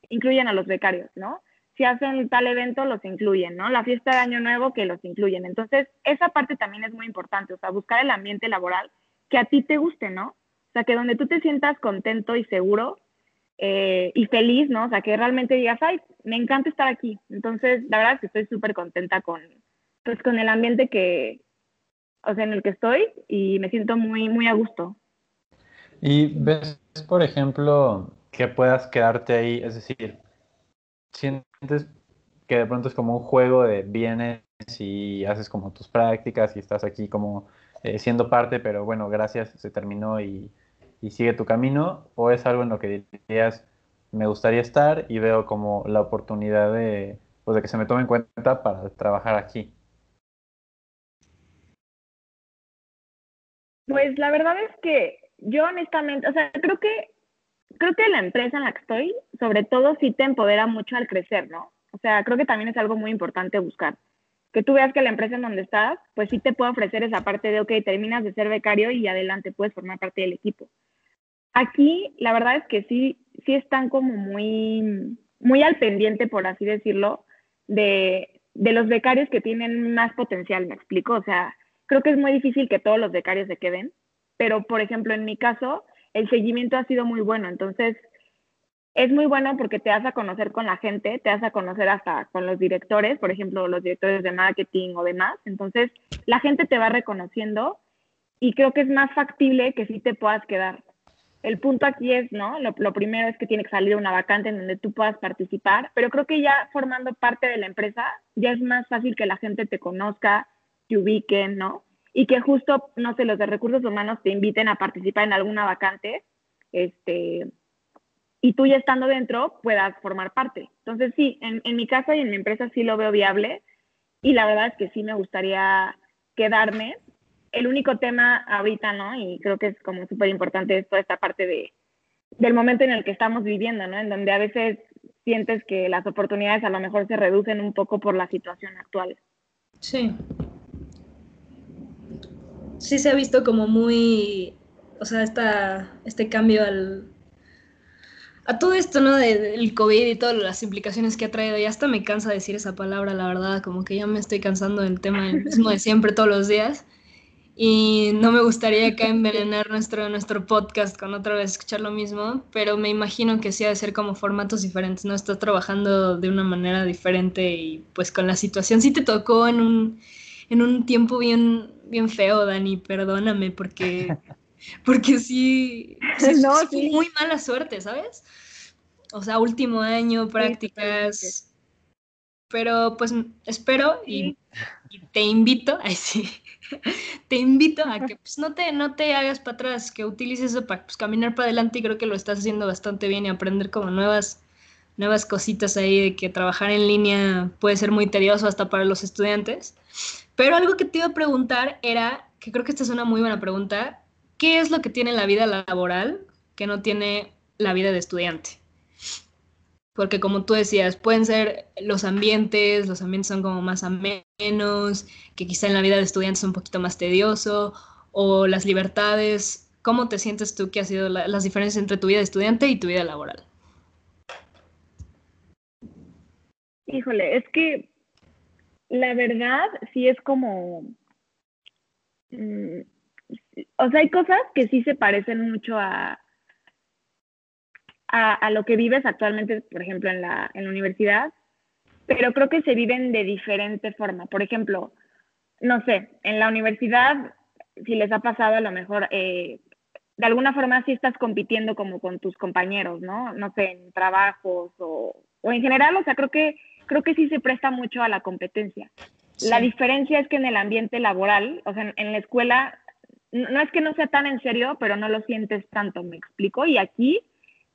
Speaker 3: incluyen a los becarios, ¿no? si hacen tal evento, los incluyen, ¿no? La fiesta de Año Nuevo, que los incluyen. Entonces, esa parte también es muy importante, o sea, buscar el ambiente laboral que a ti te guste, ¿no? O sea, que donde tú te sientas contento y seguro eh, y feliz, ¿no? O sea, que realmente digas, ay, me encanta estar aquí. Entonces, la verdad es que estoy súper contenta con, pues, con el ambiente que, o sea, en el que estoy y me siento muy, muy a gusto.
Speaker 1: Y ves, por ejemplo, que puedas quedarte ahí, es decir, sientes que de pronto es como un juego de vienes y haces como tus prácticas y estás aquí como eh, siendo parte, pero bueno, gracias, se terminó y, y, sigue tu camino? ¿O es algo en lo que dirías, me gustaría estar y veo como la oportunidad de, pues, de que se me tome en cuenta para trabajar aquí?
Speaker 3: Pues la verdad es que yo honestamente, o sea, creo que creo que la empresa en la que estoy, sobre todo, sí te empodera mucho al crecer, ¿no? O sea, creo que también es algo muy importante buscar. Que tú veas que la empresa en donde estás, pues sí te puede ofrecer esa parte de, ok, terminas de ser becario y adelante puedes formar parte del equipo. Aquí, la verdad es que sí, sí están como muy, muy al pendiente, por así decirlo, de, de los becarios que tienen más potencial, me explico. O sea, creo que es muy difícil que todos los becarios se queden, pero por ejemplo, en mi caso, el seguimiento ha sido muy bueno. Entonces, es muy bueno porque te das a conocer con la gente, te das a conocer hasta con los directores, por ejemplo, los directores de marketing o demás. Entonces, la gente te va reconociendo y creo que es más factible que sí te puedas quedar. El punto aquí es, ¿no? Lo, primero es que tiene que salir una vacante en donde tú puedas participar, pero creo que ya formando parte de la empresa, ya es más fácil que la gente te conozca, te ubiquen, ¿no? y que justo, no sé, los de recursos humanos te inviten a participar en alguna vacante, este, y tú ya estando dentro puedas formar parte. Entonces, sí, en, en mi caso y en mi empresa sí lo veo viable y la verdad es que sí me gustaría quedarme. El único tema ahorita, ¿no? Y creo que es como súper importante es toda esta parte de, del momento en el que estamos viviendo, ¿no? En donde a veces sientes que las oportunidades a lo mejor se reducen un poco por la situación actual.
Speaker 2: Sí, sí se ha visto como muy, o sea, esta, este cambio al, a todo esto, ¿no? Del COVID y todas las implicaciones que ha traído. Y hasta me cansa decir esa palabra, la verdad, como que ya me estoy cansando del tema mismo de siempre, todos los días. Y no me gustaría acá envenenar nuestro, nuestro podcast con otra vez escuchar lo mismo, pero me imagino que sí ha de ser como formatos diferentes, ¿no? Estás trabajando de una manera diferente y pues con la situación sí te tocó en un, en un tiempo bien, bien feo, Dani, perdóname, porque, porque sí, no, sí, muy mala suerte, ¿sabes? O sea, último año, prácticas. Pero pues espero y, te invito, ay sí, te invito a que pues, no, te, no te hagas para atrás, que utilices eso para pues, caminar para adelante y creo que lo estás haciendo bastante bien y aprender como nuevas, nuevas cositas ahí de que trabajar en línea puede ser muy tedioso hasta para los estudiantes. Pero algo que te iba a preguntar era, que creo que esta es una muy buena pregunta, ¿qué es lo que tiene la vida laboral que no tiene la vida de estudiante? Porque como tú decías, pueden ser los ambientes, los ambientes son como más amenos, que quizá en la vida de estudiante es un poquito más tedioso, o las libertades. ¿Cómo te sientes tú que ha sido la, las diferencias entre tu vida de estudiante y tu vida laboral?
Speaker 3: Híjole, es que la verdad sí es como... Mm, o sea, hay cosas que sí se parecen mucho a, a, lo que vives actualmente, por ejemplo, en la, en la universidad, pero creo que se viven de diferente forma. Por ejemplo, no sé, en la universidad, si les ha pasado a lo mejor, eh, de alguna forma sí estás compitiendo como con tus compañeros, ¿no? No sé, en trabajos o, o en general, o sea, creo que, creo que sí se presta mucho a la competencia. La diferencia es que en el ambiente laboral, o sea, en, la escuela, no es que no sea tan en serio, pero no lo sientes tanto, me explico. Y aquí,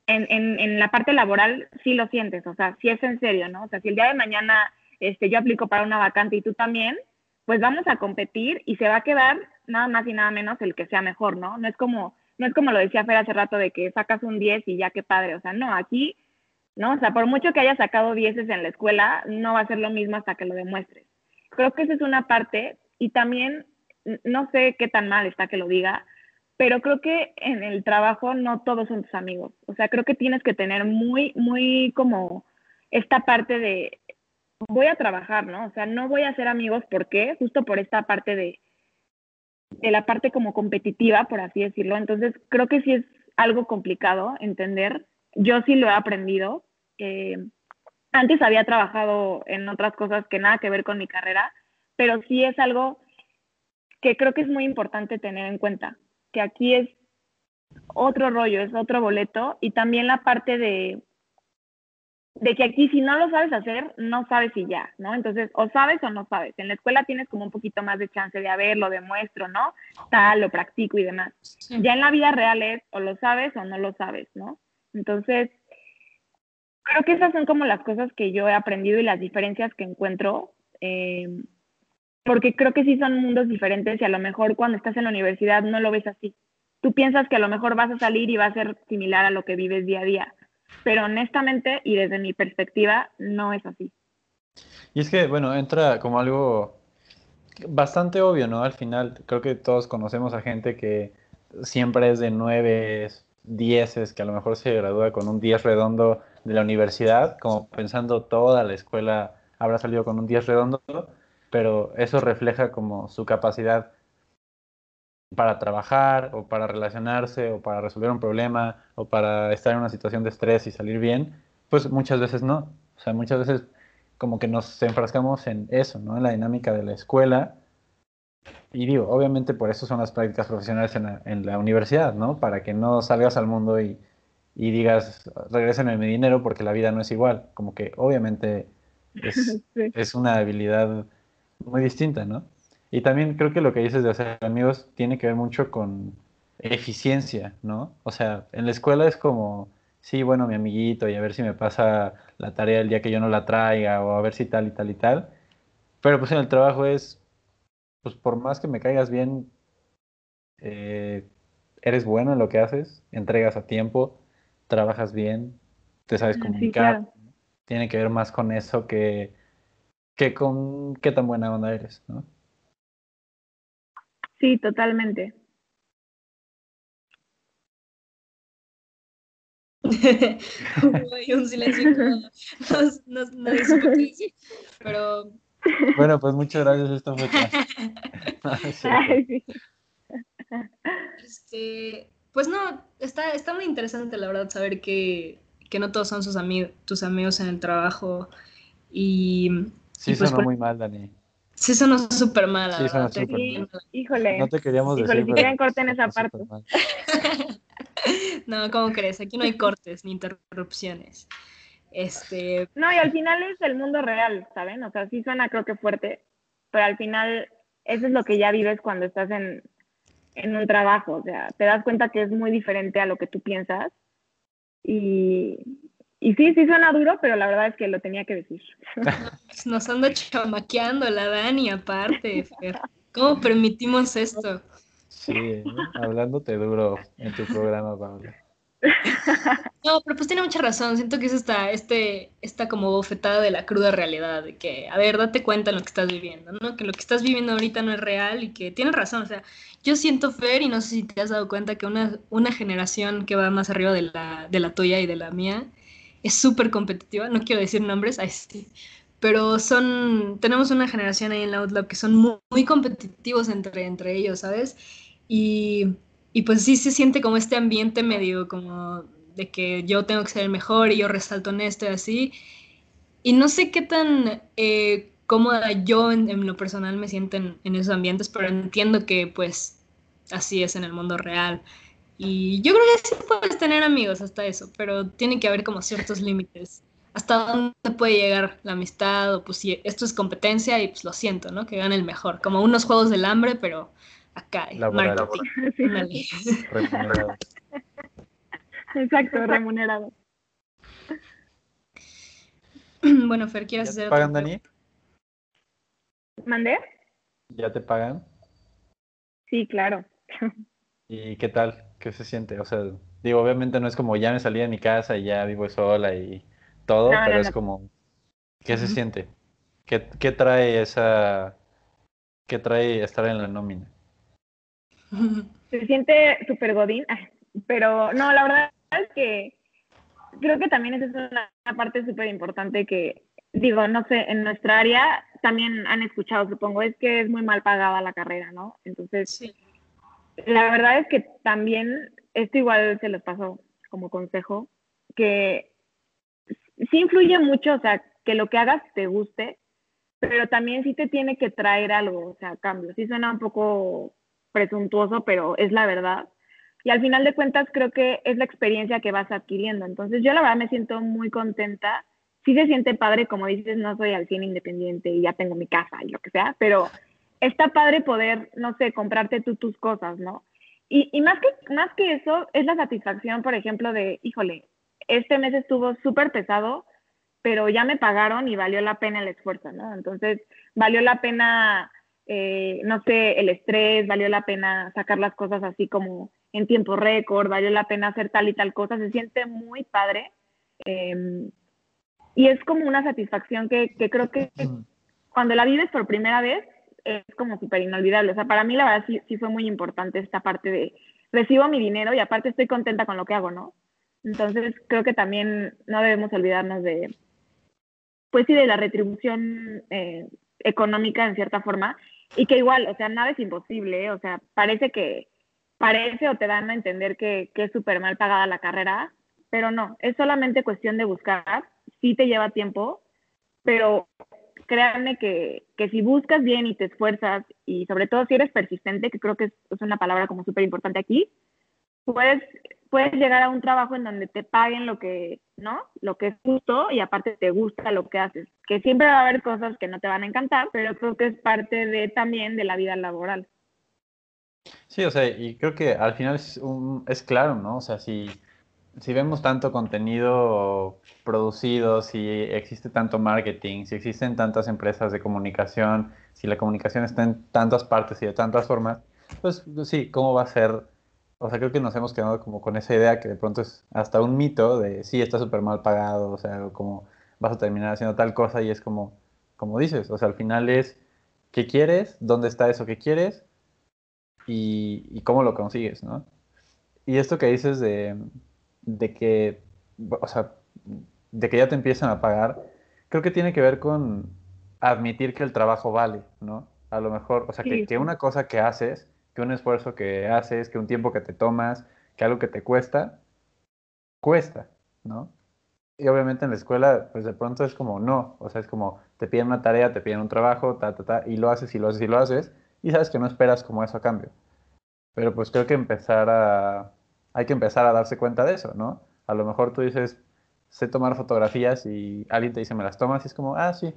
Speaker 3: en, en, la parte laboral, sí lo sientes, o sea, sí es en serio, ¿no? O sea, si el día de mañana este, yo aplico para una vacante y tú también, pues vamos a competir y se va a quedar nada más y nada menos el que sea mejor, ¿no? No es como, no es como lo decía Fer hace rato de que sacas un 10 y ya qué padre, o sea, no, aquí, ¿no? O sea, por mucho que hayas sacado 10 en la escuela, no va a ser lo mismo hasta que lo demuestres. Creo que esa es una parte y también, no sé qué tan mal está que lo diga, pero creo que en el trabajo no todos son tus amigos. O sea, creo que tienes que tener muy, muy como esta parte de voy a trabajar, ¿no? O sea, no voy a ser amigos, ¿por qué? Justo por esta parte de, de la parte como competitiva, por así decirlo. Entonces, creo que sí es algo complicado entender. Yo sí lo he aprendido. Eh, antes había trabajado en otras cosas que nada que ver con mi carrera, pero sí es algo que creo que es muy importante tener en cuenta, que aquí es otro rollo, es otro boleto y también la parte de, de que aquí si no lo sabes hacer, no sabes si ya, ¿no? Entonces, o sabes o no sabes. En la escuela tienes como un poquito más de chance de, a ver, lo demuestro, ¿no? Tal, lo practico y demás. Ya en la vida real es o lo sabes o no lo sabes, ¿no? Entonces, creo que esas son como las cosas que yo he aprendido y las diferencias que encuentro, eh, porque creo que sí son mundos diferentes y a lo mejor cuando estás en la universidad no lo ves así. Tú piensas que a lo mejor vas a salir y va a ser similar a lo que vives día a día, pero honestamente y desde mi perspectiva no es así.
Speaker 1: Y es que, bueno, entra como algo bastante obvio, ¿no? Al final, creo que todos conocemos a gente que siempre es de nueve, dieces, que a lo mejor se gradúa con un 10 redondo de la universidad, como pensando toda la escuela habrá salido con un 10 redondo, pero eso refleja como su capacidad para trabajar o para relacionarse o para resolver un problema o para estar en una situación de estrés y salir bien, pues muchas veces no. O sea, muchas veces como que nos enfrascamos en eso, ¿no? En la dinámica de la escuela. Y digo, obviamente por eso son las prácticas profesionales en la, en la universidad, ¿no? Para que no salgas al mundo y, y digas, regresenme mi dinero porque la vida no es igual. Como que obviamente es, es una habilidad muy distinta, ¿no? Y también creo que lo que dices de hacer amigos tiene que ver mucho con eficiencia, ¿no? O sea, en la escuela es como, sí, bueno, mi amiguito, y a ver si me pasa la tarea el día que yo no la traiga, o a ver si tal y tal y tal. Pero pues en el trabajo es, pues por más que me caigas bien, eh, eres bueno en lo que haces, entregas a tiempo, trabajas bien, te sabes comunicar. Tiene que ver más con eso que, que con qué tan buena onda eres, ¿no?
Speaker 3: Sí, totalmente.
Speaker 2: un silencio. No, no, no, pero...
Speaker 1: Bueno, pues muchas gracias. Esto fue
Speaker 2: este, pues no, está, está muy interesante la verdad saber que, que no todos son sus amigos, tus amigos en el trabajo y...
Speaker 1: Sí, pues, sonó muy mal, Dani.
Speaker 2: Sí, sonó súper mal.
Speaker 1: Sí, sonó
Speaker 2: súper
Speaker 3: mal. Híjole.
Speaker 1: No te queríamos
Speaker 3: Híjole,
Speaker 1: decir.
Speaker 3: si quieren corten esa parte.
Speaker 2: no, ¿cómo crees? Aquí no hay cortes ni interrupciones. Este...
Speaker 3: No, y al final es el mundo real, ¿saben? O sea, sí suena creo que fuerte, pero al final eso es lo que ya vives cuando estás en, en un trabajo. O sea, te das cuenta que es muy diferente a lo que tú piensas. Y, y sí, sí suena duro, pero la verdad es que lo tenía que decir.
Speaker 2: Nos anda chamaqueando la Dani aparte, Fer. ¿Cómo permitimos esto?
Speaker 1: Sí, hablándote duro en tu programa, Paula.
Speaker 2: No, pero pues tiene mucha razón. Siento que es esta, este, esta como bofetada de la cruda realidad, de que, a ver, date cuenta de lo que estás viviendo, ¿no? Que lo que estás viviendo ahorita no es real y que tienes razón. O sea, yo siento, Fer, y no sé si te has dado cuenta que una, una generación que va más arriba de la, de la tuya y de la mía, es súper competitiva, no quiero decir nombres, ahí sí, pero son, tenemos una generación ahí en la Outlook que son muy, competitivos entre, entre ellos, ¿sabes? Y, y, pues sí se siente como este ambiente medio como de que yo tengo que ser el mejor y yo resalto en esto y así. Y no sé qué tan eh, cómoda yo en, lo personal me siento en, en esos ambientes, pero entiendo que pues así es en el mundo real. Y yo creo que sí puedes tener amigos hasta eso, pero tiene que haber como ciertos límites. Hasta dónde puede llegar la amistad, o pues si esto es competencia y pues lo siento, ¿no? Que gane el mejor. Como unos juegos del hambre, pero acá, marketing.
Speaker 3: Remunerado. Exacto, remunerado.
Speaker 2: Bueno, Fer, ¿quieres hacer
Speaker 1: ¿Ya te pagan, Dani?
Speaker 3: ¿Mandé?
Speaker 1: ¿Ya te pagan?
Speaker 3: Sí, claro.
Speaker 1: ¿Y qué tal? ¿Qué se siente? O sea, digo, obviamente no es como ya me salí de mi casa y ya vivo sola y todo, pero es como, ¿qué se siente? ¿Qué, ¿Qué trae esa, qué trae estar en la nómina?
Speaker 3: Se siente súper godín, pero no, la verdad es que creo que también esa es una, parte súper importante que, digo, no sé, en nuestra área también han escuchado, supongo, es que es muy mal pagada la carrera, ¿no? Entonces, la verdad es que también, esto igual se les pasó como consejo, que sí influye mucho, o sea, que lo que hagas te guste, pero también sí te tiene que traer algo, o sea, cambio. Sí suena un poco presuntuoso, pero es la verdad. Y al final de cuentas creo que es la experiencia que vas adquiriendo. Entonces yo la verdad me siento muy contenta. Sí se siente padre, como dices, no soy al 100 independiente y ya tengo mi casa y lo que sea, pero está padre poder, no sé, comprarte tú tus cosas, ¿no? Y, y más, que, más que eso, es la satisfacción, por ejemplo, de, híjole, este mes estuvo súper pesado, pero ya me pagaron y valió la pena el esfuerzo, ¿no? Entonces, valió la pena, eh, no sé, el estrés, valió la pena sacar las cosas así como en tiempo récord, valió la pena hacer tal y tal cosa, se siente muy padre. Em, y es como una satisfacción que, que, creo que cuando la vives por primera vez es como súper inolvidable. O sea, para mí la verdad sí, sí fue muy importante esta parte de recibo mi dinero y aparte estoy contenta con lo que hago, ¿no? Entonces creo que también no debemos olvidarnos de, pues sí, de la retribución eh, económica en cierta forma y que igual, o sea, nada es imposible, ¿eh? o sea, parece que, parece o te dan a entender que, que es súper mal pagada la carrera, pero no, es solamente cuestión de buscar, sí te lleva tiempo, pero créanme que, que si buscas bien y te esfuerzas y sobre todo si eres persistente, que creo que es, es una palabra como súper importante aquí, puedes, puedes llegar a un trabajo en donde te paguen lo que, ¿no? Lo que es justo y aparte te gusta lo que haces. Que siempre va a haber cosas que no te van a encantar, pero creo que es parte de también de la vida laboral.
Speaker 1: Sí, o sea, y creo que al final es, es claro, ¿no? O sea, si, si vemos tanto contenido producido, si existe tanto marketing, si existen tantas empresas de comunicación, si la comunicación está en tantas partes y de tantas formas, pues sí, ¿cómo va a ser? O sea, creo que nos hemos quedado como con esa idea que de pronto es hasta un mito de sí, está súper mal pagado, o sea, como vas a terminar haciendo tal cosa y es como, como dices, o sea, al final es, ¿qué quieres? ¿Dónde está eso que quieres? y, cómo lo consigues, ¿no? Y esto que dices de, de que, o sea, de que ya te empiezan a pagar, creo que tiene que ver con admitir que el trabajo vale, ¿no? A lo mejor, o sea, que, que, una cosa que haces, que un esfuerzo que haces, que un tiempo que te tomas, que algo que te cuesta, cuesta, ¿no? Y obviamente en la escuela, pues de pronto es como no, o sea, es como te piden una tarea, te piden un trabajo, ta, ta, ta, y lo haces y lo haces y lo haces, y sabes que no esperas como eso a cambio. Pero pues creo que empezar a, hay que empezar a darse cuenta de eso, ¿no? A lo mejor tú dices, sé tomar fotografías y alguien te dice, me las tomas y es como, ah, sí.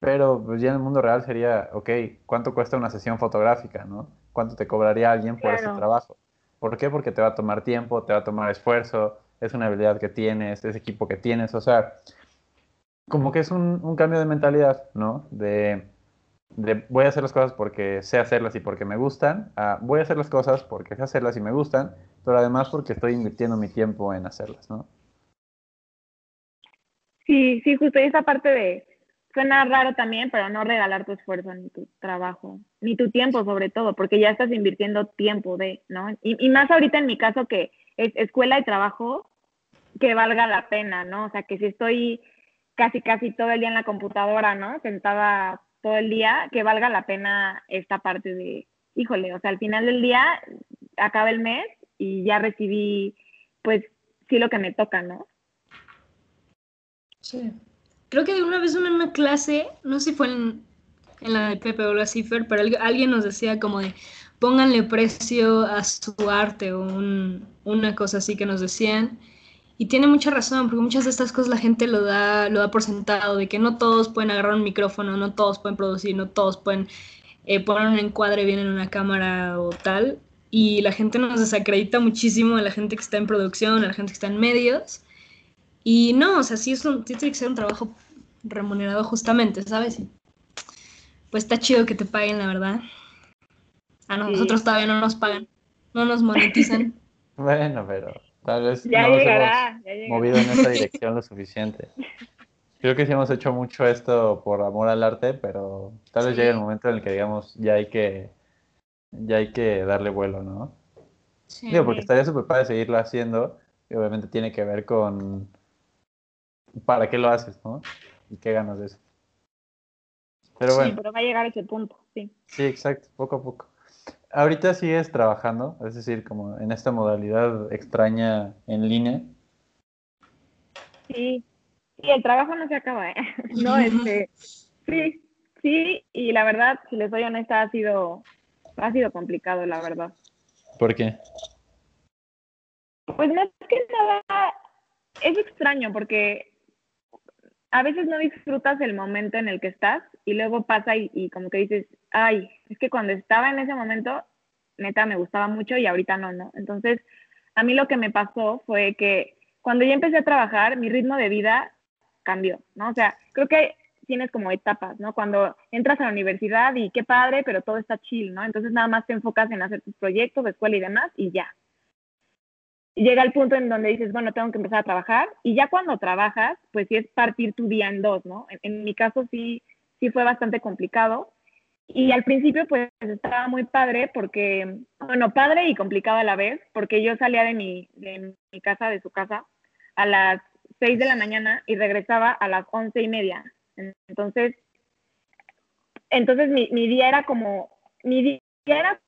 Speaker 1: Pero pues ya en el mundo real sería, ok, ¿cuánto cuesta una sesión fotográfica, no? ¿Cuánto te cobraría alguien por ese trabajo? ¿Por qué? Porque te va a tomar tiempo, te va a tomar esfuerzo, es una habilidad que tienes, es equipo que tienes, o sea, como que es un, un cambio de mentalidad, ¿no? De, voy a hacer las cosas porque sé hacerlas y porque me gustan, voy a hacer las cosas porque sé hacerlas y me gustan, pero además porque estoy invirtiendo mi tiempo en hacerlas, ¿no?
Speaker 3: Sí, sí, justo esa parte de, suena raro también, pero no regalar tu esfuerzo ni tu trabajo, ni tu tiempo sobre todo, porque ya estás invirtiendo tiempo de, ¿no? Y más ahorita en mi caso que es escuela y trabajo, que valga la pena, ¿no? O sea, que si estoy casi, casi todo el día en la computadora, ¿no? Sentada todo el día, que valga la pena esta parte de, híjole, o sea, al final del día acaba el mes y ya recibí, pues, sí lo que me toca, ¿no?
Speaker 2: Sí. Creo que de una vez en una clase, no sé si fue en, la de Pepe o la Cifer, pero alguien nos decía como de, pónganle precio a su arte o una cosa así que nos decían. Y tiene mucha razón, porque muchas de estas cosas la gente lo da, lo da por sentado, de que no todos pueden agarrar un micrófono, no todos pueden producir, no todos pueden eh, poner un encuadre bien en una cámara o tal. Y la gente nos desacredita muchísimo a la gente que está en producción, a la gente que está en medios. Y no, o sea, sí, es un, tiene que ser un trabajo remunerado justamente, ¿sabes? pues está chido que te paguen, la verdad. A nosotros todavía no nos pagan, no nos monetizan.
Speaker 1: bueno, pero tal vez
Speaker 3: ya
Speaker 1: no
Speaker 3: llegará,
Speaker 1: nos hemos movido en esa dirección lo suficiente. Creo que sí hemos hecho mucho esto por amor al arte, pero tal vez llegue el momento en el que digamos ya hay que ya hay que darle vuelo, ¿no? Sí. Digo, porque estaría súper padre seguirlo haciendo y obviamente tiene que ver con para qué lo haces, ¿no? Y qué ganas de eso. Pero bueno.
Speaker 3: Sí, pero va a llegar a ese punto, sí.
Speaker 1: Sí, exacto, poco a poco. Ahorita sigues trabajando, es decir, como en esta modalidad extraña en línea.
Speaker 3: Sí, y el trabajo no se acaba, ¿eh? No, este, sí, sí, y la verdad, si les soy honesta, ha sido, ha sido complicado, la verdad.
Speaker 1: ¿Por qué?
Speaker 3: Pues más que nada, es extraño porque a veces no disfrutas el momento en el que estás y luego pasa y, como que dices, ay, es que cuando estaba en ese momento, neta, me gustaba mucho y ahorita no, ¿no? Entonces, a mí lo que me pasó fue que cuando yo empecé a trabajar, mi ritmo de vida cambió, ¿no? O sea, creo que tienes como etapas, ¿no? Cuando entras a la universidad y qué padre, pero todo está chill, ¿no? Entonces nada más te enfocas en hacer tus proyectos escuela y demás y ya. Llega el punto en donde dices, bueno, tengo que empezar a trabajar y ya cuando trabajas, pues sí es partir tu día en dos, ¿no? En, mi caso sí, sí fue bastante complicado y al principio pues estaba muy padre porque, bueno, padre y complicado a la vez, porque yo salía de mi, de mi casa, de su casa, a las 6 de la mañana y regresaba a las once y media. Entonces, entonces mi, mi día era como, mi día era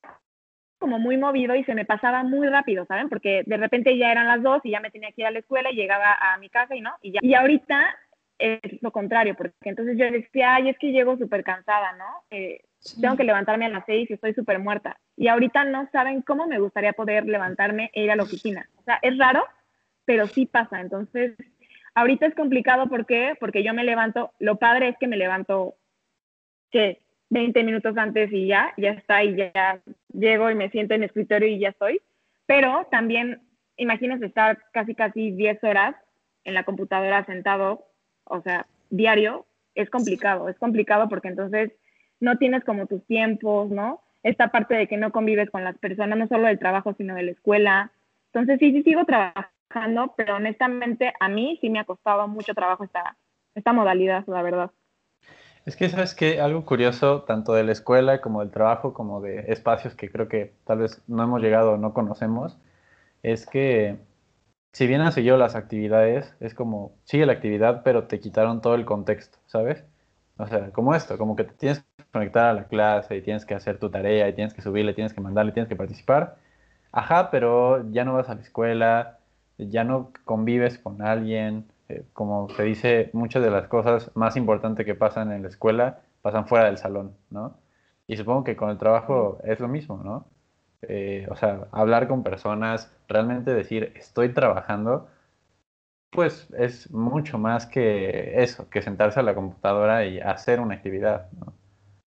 Speaker 3: como muy movido y se me pasaba muy rápido, ¿saben? Porque de repente ya eran las dos y ya me tenía que ir a la escuela y llegaba a mi casa y no, y ya. Y ahorita es lo contrario, porque entonces yo decía, ay, es que llego súper cansada, ¿no? Eh, tengo que levantarme a las seis y estoy súper muerta. Y ahorita no saben cómo me gustaría poder levantarme e ir a la oficina. O sea, es raro, pero sí pasa. Entonces, Ahorita es complicado, ¿por qué? Porque yo me levanto, lo padre es que me levanto, que 20 minutos antes y ya, ya está, y ya llego y me siento en el escritorio y ya estoy. Pero también, imagínense estar casi, casi 10 horas en la computadora sentado, o sea, diario, es complicado, es complicado porque entonces no tienes como tus tiempos, ¿no? Esta parte de que no convives con las personas, no solo del trabajo, sino de la escuela. Entonces, sí, sí, sigo trabajando pero honestamente a mí sí me ha costado mucho trabajo esta, esta modalidad, la verdad.
Speaker 1: Es que, ¿sabes que Algo curioso, tanto de la escuela como del trabajo, como de espacios que creo que tal vez no hemos llegado o no conocemos, es que si bien han seguido las actividades, es como, sigue la actividad, pero te quitaron todo el contexto, ¿sabes? O sea, como esto, como que te tienes que conectar a la clase y tienes que hacer tu tarea y tienes que subirle, tienes que mandarle, tienes que participar. Ajá, pero ya no vas a la escuela, ya no convives con alguien, eh, como se dice, muchas de las cosas más importantes que pasan en la escuela pasan fuera del salón, ¿no? Y supongo que con el trabajo es lo mismo, ¿no? Eh, o sea, hablar con personas, realmente decir estoy trabajando, pues es mucho más que eso, que sentarse a la computadora y hacer una actividad, ¿no?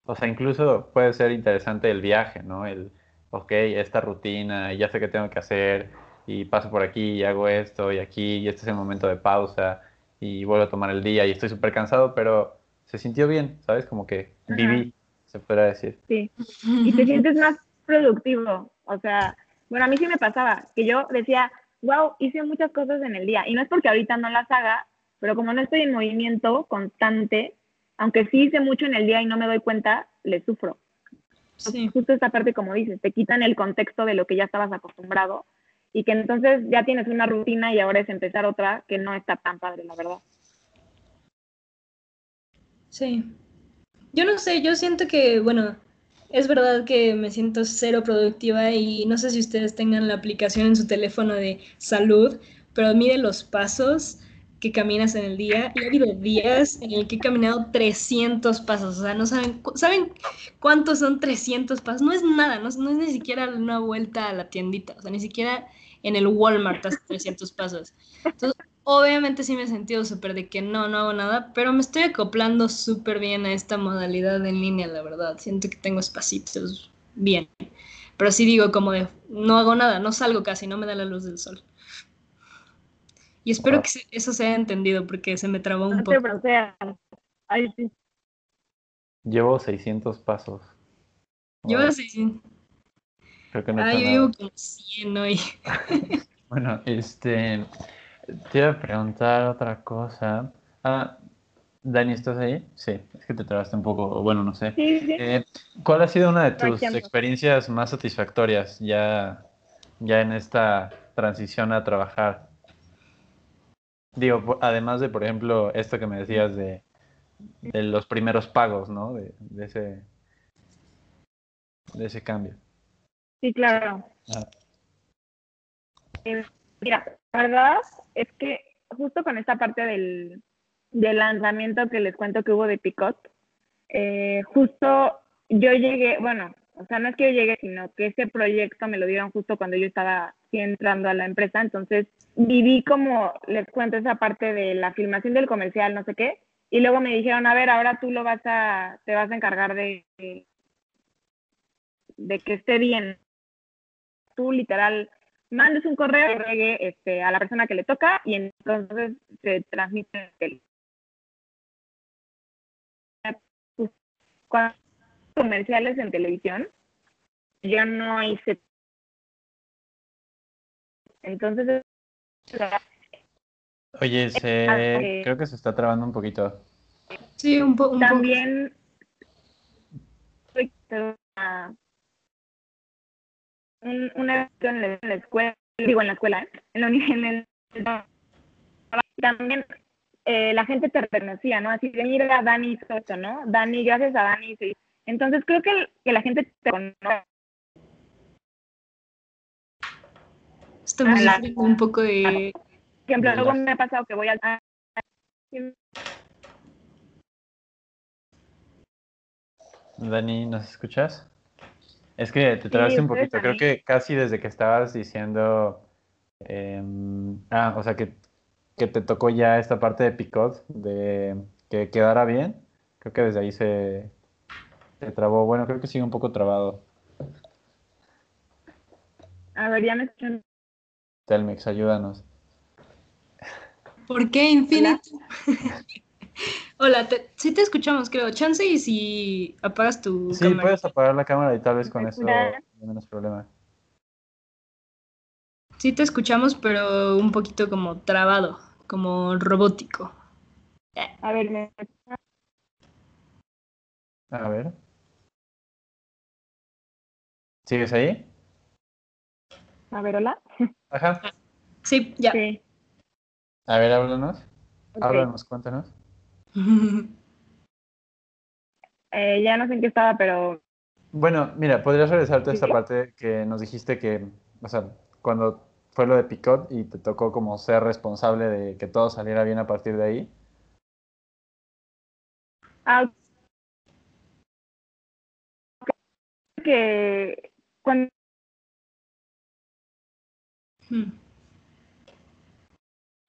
Speaker 1: O sea, incluso puede ser interesante el viaje, ¿no? El, ok, esta rutina, ya sé qué tengo que hacer, y paso por aquí y hago esto y aquí y este es el momento de pausa y vuelvo a tomar el día y estoy súper cansado, pero se sintió bien, ¿sabes? Como que viví, se podría decir.
Speaker 3: Sí, y te sientes más productivo, o sea, bueno, a mí sí me pasaba, que yo decía, wow, hice muchas cosas en el día, y no es porque ahorita no las haga, pero como no estoy en movimiento constante, aunque sí hice mucho en el día y no me doy cuenta, le sufro. Sí. Justo esta parte, como dices, te quitan el contexto de lo que ya estabas acostumbrado y que entonces ya tienes una rutina y ahora es empezar otra que no está tan padre, la verdad.
Speaker 2: Sí. Yo no sé, yo siento que, bueno, es verdad que me siento cero productiva y no sé si ustedes tengan la aplicación en su teléfono de salud, pero mide los pasos que caminas en el día. Y ha habido días en el que he caminado 300 pasos. O sea, no saben, ¿saben cuántos son 300 pasos? No es nada, no, no es ni siquiera una vuelta a la tiendita. O sea, ni siquiera en el Walmart hace 300 pasos. Entonces, obviamente sí me he sentido súper de que no, no hago nada, pero me estoy acoplando súper bien a esta modalidad en línea, la verdad. Siento que tengo espacitos bien. Pero sí digo como de, no hago nada, no salgo casi, no me da la luz del sol. Y espero que eso se haya entendido porque se me trabó un poco.
Speaker 3: Ay, sí.
Speaker 1: Llevo 600 pasos.
Speaker 2: Llevo 600.
Speaker 1: Creo que no
Speaker 2: Ah, yo llevo como 100 hoy.
Speaker 1: bueno, este. Te iba a preguntar otra cosa. Ah, Dani, ¿estás ahí? Sí, es que te trabaste un poco, bueno, no sé.
Speaker 3: Sí, sí.
Speaker 1: Eh, ¿Cuál ha sido una de tus experiencias más satisfactorias ya, ya en esta transición a trabajar? Digo, además de, por ejemplo, esto que me decías de, de los primeros pagos, ¿no? De, de ese, de ese cambio.
Speaker 3: Sí, claro.
Speaker 1: Ah.
Speaker 3: Eh, mira, la verdad es que justo con esta parte del, del lanzamiento que les cuento que hubo de Picot, eh, justo yo llegué, bueno, o sea, no es que yo llegué, sino que ese proyecto me lo dieron justo cuando yo estaba entrando a la empresa, entonces viví como, les cuento esa parte de la filmación del comercial, no sé qué, y luego me dijeron, a ver, ahora tú lo vas a, te vas a encargar de, de que esté bien. Tú literal mandes un correo y llegue este, a la persona que le toca y entonces se transmite el pues, cuando comerciales en televisión yo no hice entonces
Speaker 1: Oye, se,
Speaker 3: eh,
Speaker 1: creo que se está trabando un poquito.
Speaker 2: Sí, un, po un poco.
Speaker 3: también una- un, un evento en la, en la escuela, digo en la escuela, ¿eh? en la en el, también eh, la gente te reconocía, ¿no? Así de, mira, Dani hizo esto, ¿no? Dani, gracias a Dani. hizo esto". Entonces creo que, que la gente te conoce.
Speaker 2: Estamos
Speaker 3: a la-
Speaker 2: un poco de...
Speaker 3: Por ejemplo, luego me ha pasado que voy al... a-
Speaker 1: Dani, ¿nos escuchas? Es que te trabaste un poquito. Creo que casi desde que estabas diciendo. em, ah, o sea, que, que te tocó ya esta parte de Picot, de que quedara bien. Creo que desde ahí se, se trabó. Bueno, creo que sigue un poco trabado.
Speaker 3: A ver, ya me escuchan.
Speaker 1: Telmex, ayúdanos.
Speaker 2: ¿Por qué infinito? Hola, te, sí te escuchamos, creo. Chance y si apagas tu
Speaker 1: Sí,
Speaker 2: cámara.
Speaker 1: puedes apagar la cámara y tal vez con
Speaker 3: ¿Me
Speaker 1: eso hay menos problema.
Speaker 2: Sí te escuchamos, pero un poquito como trabado, como robótico.
Speaker 3: A ver, me...
Speaker 1: A ver. ¿Sigues ahí?
Speaker 3: a ver, hola.
Speaker 1: Ajá.
Speaker 2: Sí, ya.
Speaker 3: Sí.
Speaker 1: A ver, háblanos.
Speaker 3: ok.
Speaker 1: Háblanos, cuéntanos.
Speaker 3: Eh, ya no sé en qué estaba, pero
Speaker 1: Bueno, mira, podrías regresarte a esta
Speaker 3: Sí.
Speaker 1: parte que nos dijiste que, o sea, cuando fue lo de Picot y te tocó como ser responsable de que todo saliera bien a partir de ahí.
Speaker 3: Ah, que cuando
Speaker 2: Mm.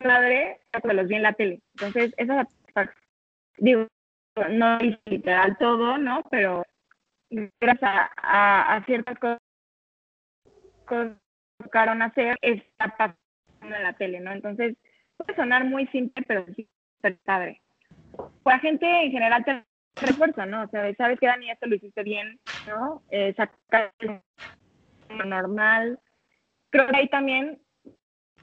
Speaker 3: madre pues los vi en la tele. Entonces, esa satisfacción, digo, no literal todo, ¿no? Pero gracias a, a, a ciertas cosas que tocaron hacer, está pasando en la tele, ¿no? Entonces, puede sonar muy simple, pero sí está padre. Pues la gente en general te refuerza, ¿no? O sea, sabes que Dani, esto lo hiciste bien, ¿no? Eh, sacar lo normal. Creo que ahí también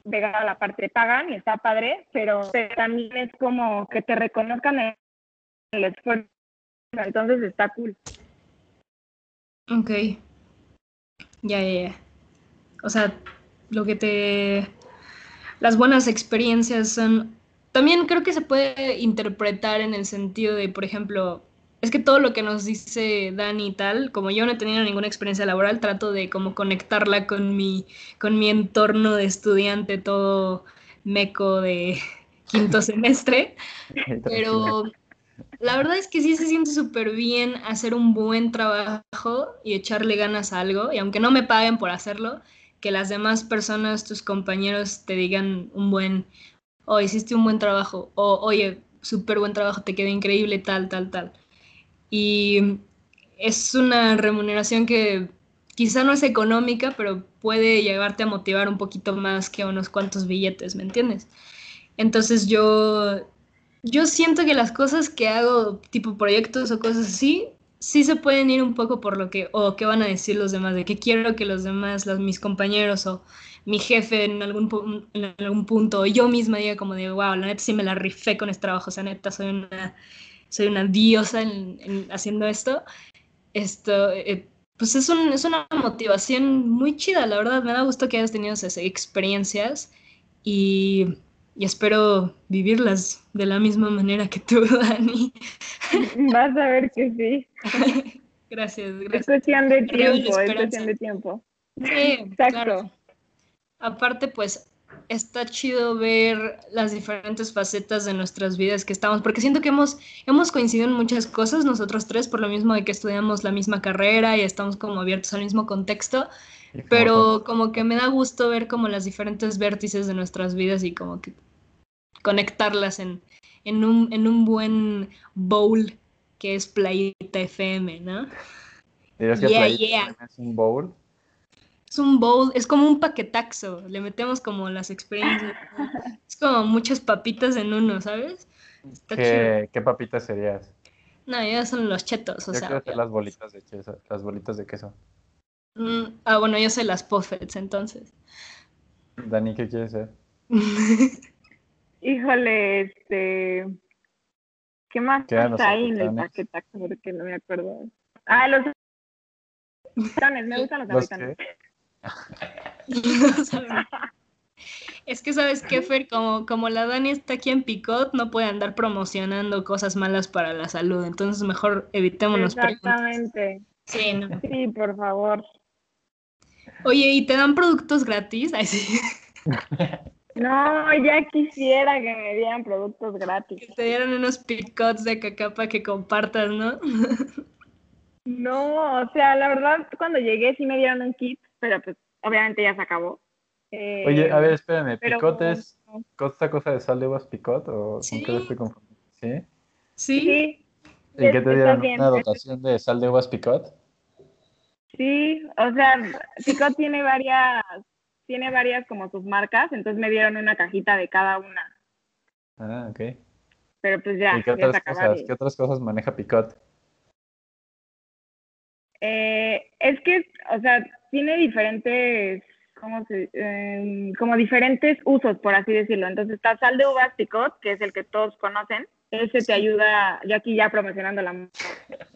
Speaker 3: pegada la parte de pagan y está padre, pero también es como que te reconozcan el, el esfuerzo. Entonces está cool.
Speaker 2: Ok. Ya, ya, ya. O sea, lo que te... Las buenas experiencias son... También creo que se puede interpretar en el sentido de, por ejemplo, es que todo lo que nos dice Dani y tal, como yo no he tenido ninguna experiencia laboral, trato de como conectarla con mi, con mi entorno de estudiante todo meco de quinto semestre, pero la verdad es que sí se siente súper bien hacer un buen trabajo y echarle ganas a algo, y aunque no me paguen por hacerlo, que las demás personas, tus compañeros, te digan un buen, oh, hiciste un buen trabajo, o oye, súper buen trabajo, te quedó increíble, tal, tal, tal. Y es una remuneración que quizá no es económica, pero puede llevarte a motivar un poquito más que unos cuantos billetes, ¿me entiendes? Entonces yo, yo siento que las cosas que hago, tipo proyectos o cosas así, sí se pueden ir un poco por lo que, o qué van a decir los demás, de qué quiero que los demás, los, mis compañeros o mi jefe en algún, en algún punto, o yo misma diga como de, wow, la neta sí me la rifé con este trabajo, o sea, neta, soy una, soy una diosa en, haciendo esto. Esto, eh, pues es, un, es una motivación muy chida, la verdad, me da gusto que hayas tenido esas experiencias y, y espero vivirlas de la misma manera que tú, Dani.
Speaker 3: Vas a ver que sí.
Speaker 2: gracias, gracias.
Speaker 3: Es cuestión de tiempo, es cuestión de tiempo.
Speaker 2: Sí, exacto. Aparte, pues está chido ver las diferentes facetas de nuestras vidas que estamos, porque siento que hemos, hemos coincidido en muchas cosas nosotros tres, por lo mismo de que estudiamos la misma carrera y estamos como abiertos al mismo contexto, pero como que me da gusto ver como las diferentes vértices de nuestras vidas y como que conectarlas en, en, un, en un buen bowl que es Playita FM, ¿no?
Speaker 1: yeah, yeah. es un bowl?
Speaker 2: es un bowl, es como un paquetaxo, le metemos como las experiencias, es como muchas papitas en uno, ¿sabes?
Speaker 1: ¿Qué, ¿Qué, papitas serías?
Speaker 2: No, ya son los chetos, o
Speaker 1: yo
Speaker 2: sea.
Speaker 1: Quiero hacer las bolitas de queso, las bolitas de queso.
Speaker 2: Mm, ah, bueno, yo soy las puffets, entonces.
Speaker 1: Dani, ¿qué quieres ser?
Speaker 3: Híjole, este... ¿Qué más está ahí en el paquetaxo? Porque no me acuerdo. Ah, los... Me gustan los, los
Speaker 2: es que sabes que Fer, como, como la Dani está aquí en Picot, no puede andar promocionando cosas malas para la salud, entonces mejor evitémonos
Speaker 3: Exactamente.
Speaker 2: Sí, no.
Speaker 3: sí, por favor.
Speaker 2: Oye, ¿y te dan productos gratis? sí.
Speaker 3: No, ya quisiera que me dieran productos gratis.
Speaker 2: Que te dieran unos picots de caca para que compartas, ¿no?
Speaker 3: No, o sea, la verdad, cuando llegué sí me dieron un kit pero pues obviamente ya se acabó.
Speaker 1: Oye, a ver, espérame, ¿picot es esta cosa de sal de uvas picot o ¿Sí? con qué estoy confundiendo? ¿Sí?
Speaker 2: Sí.
Speaker 1: ¿Y qué te dieron? ¿Una dotación de sal de uvas picot?
Speaker 3: Sí, o sea, Picot tiene varias, tiene varias como sus marcas, entonces me dieron una cajita de cada una.
Speaker 1: Ah, ok.
Speaker 3: Pero pues ya.
Speaker 1: ¿Y qué otras, cosas, ¿qué otras cosas maneja Picot?
Speaker 3: Eh, es que, o sea, tiene diferentes, ¿cómo se, em, como diferentes usos, por así decirlo. Entonces está sal de uvas picot, que es el que todos conocen. Ese te ayuda, yo aquí ya promocionando la...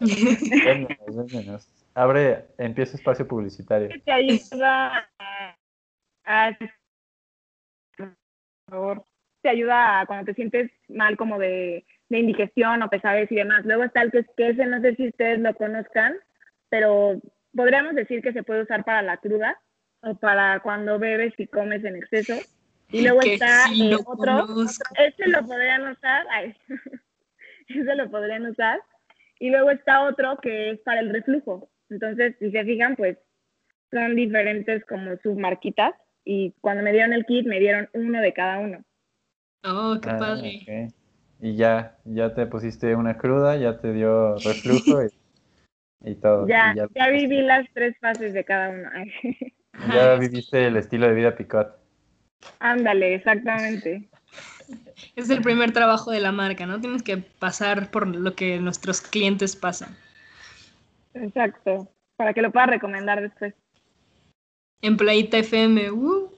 Speaker 1: Abre, empieza espacio publicitario.
Speaker 3: Te ayuda a, por favor, te ayuda a cuando te sientes mal como de, de indigestión o pesadez y demás. Luego está el que, que ese, no sé si ustedes lo conozcan, pero podríamos decir que se puede usar para la cruda o para cuando bebes y comes en exceso. Y luego está eh, otro, este lo podrían usar, ay, ese lo podrían usar. Y luego está otro que es para el reflujo. Entonces, si se fijan, pues son diferentes como submarquitas. Y cuando me dieron el kit, me dieron uno de cada uno.
Speaker 2: Oh, qué ah, padre.
Speaker 1: Y ya, ya te pusiste una cruda, ya te dio reflujo. Y y todo.
Speaker 3: Ya, ya, viví las tres fases de cada una.
Speaker 1: ya viviste el estilo de vida picot.
Speaker 3: Ándale, exactamente.
Speaker 2: Es el primer trabajo de la marca, ¿no? Tienes que pasar por lo que nuestros clientes pasan.
Speaker 3: Exacto, para que lo puedas recomendar después.
Speaker 2: En Playita FM, uh,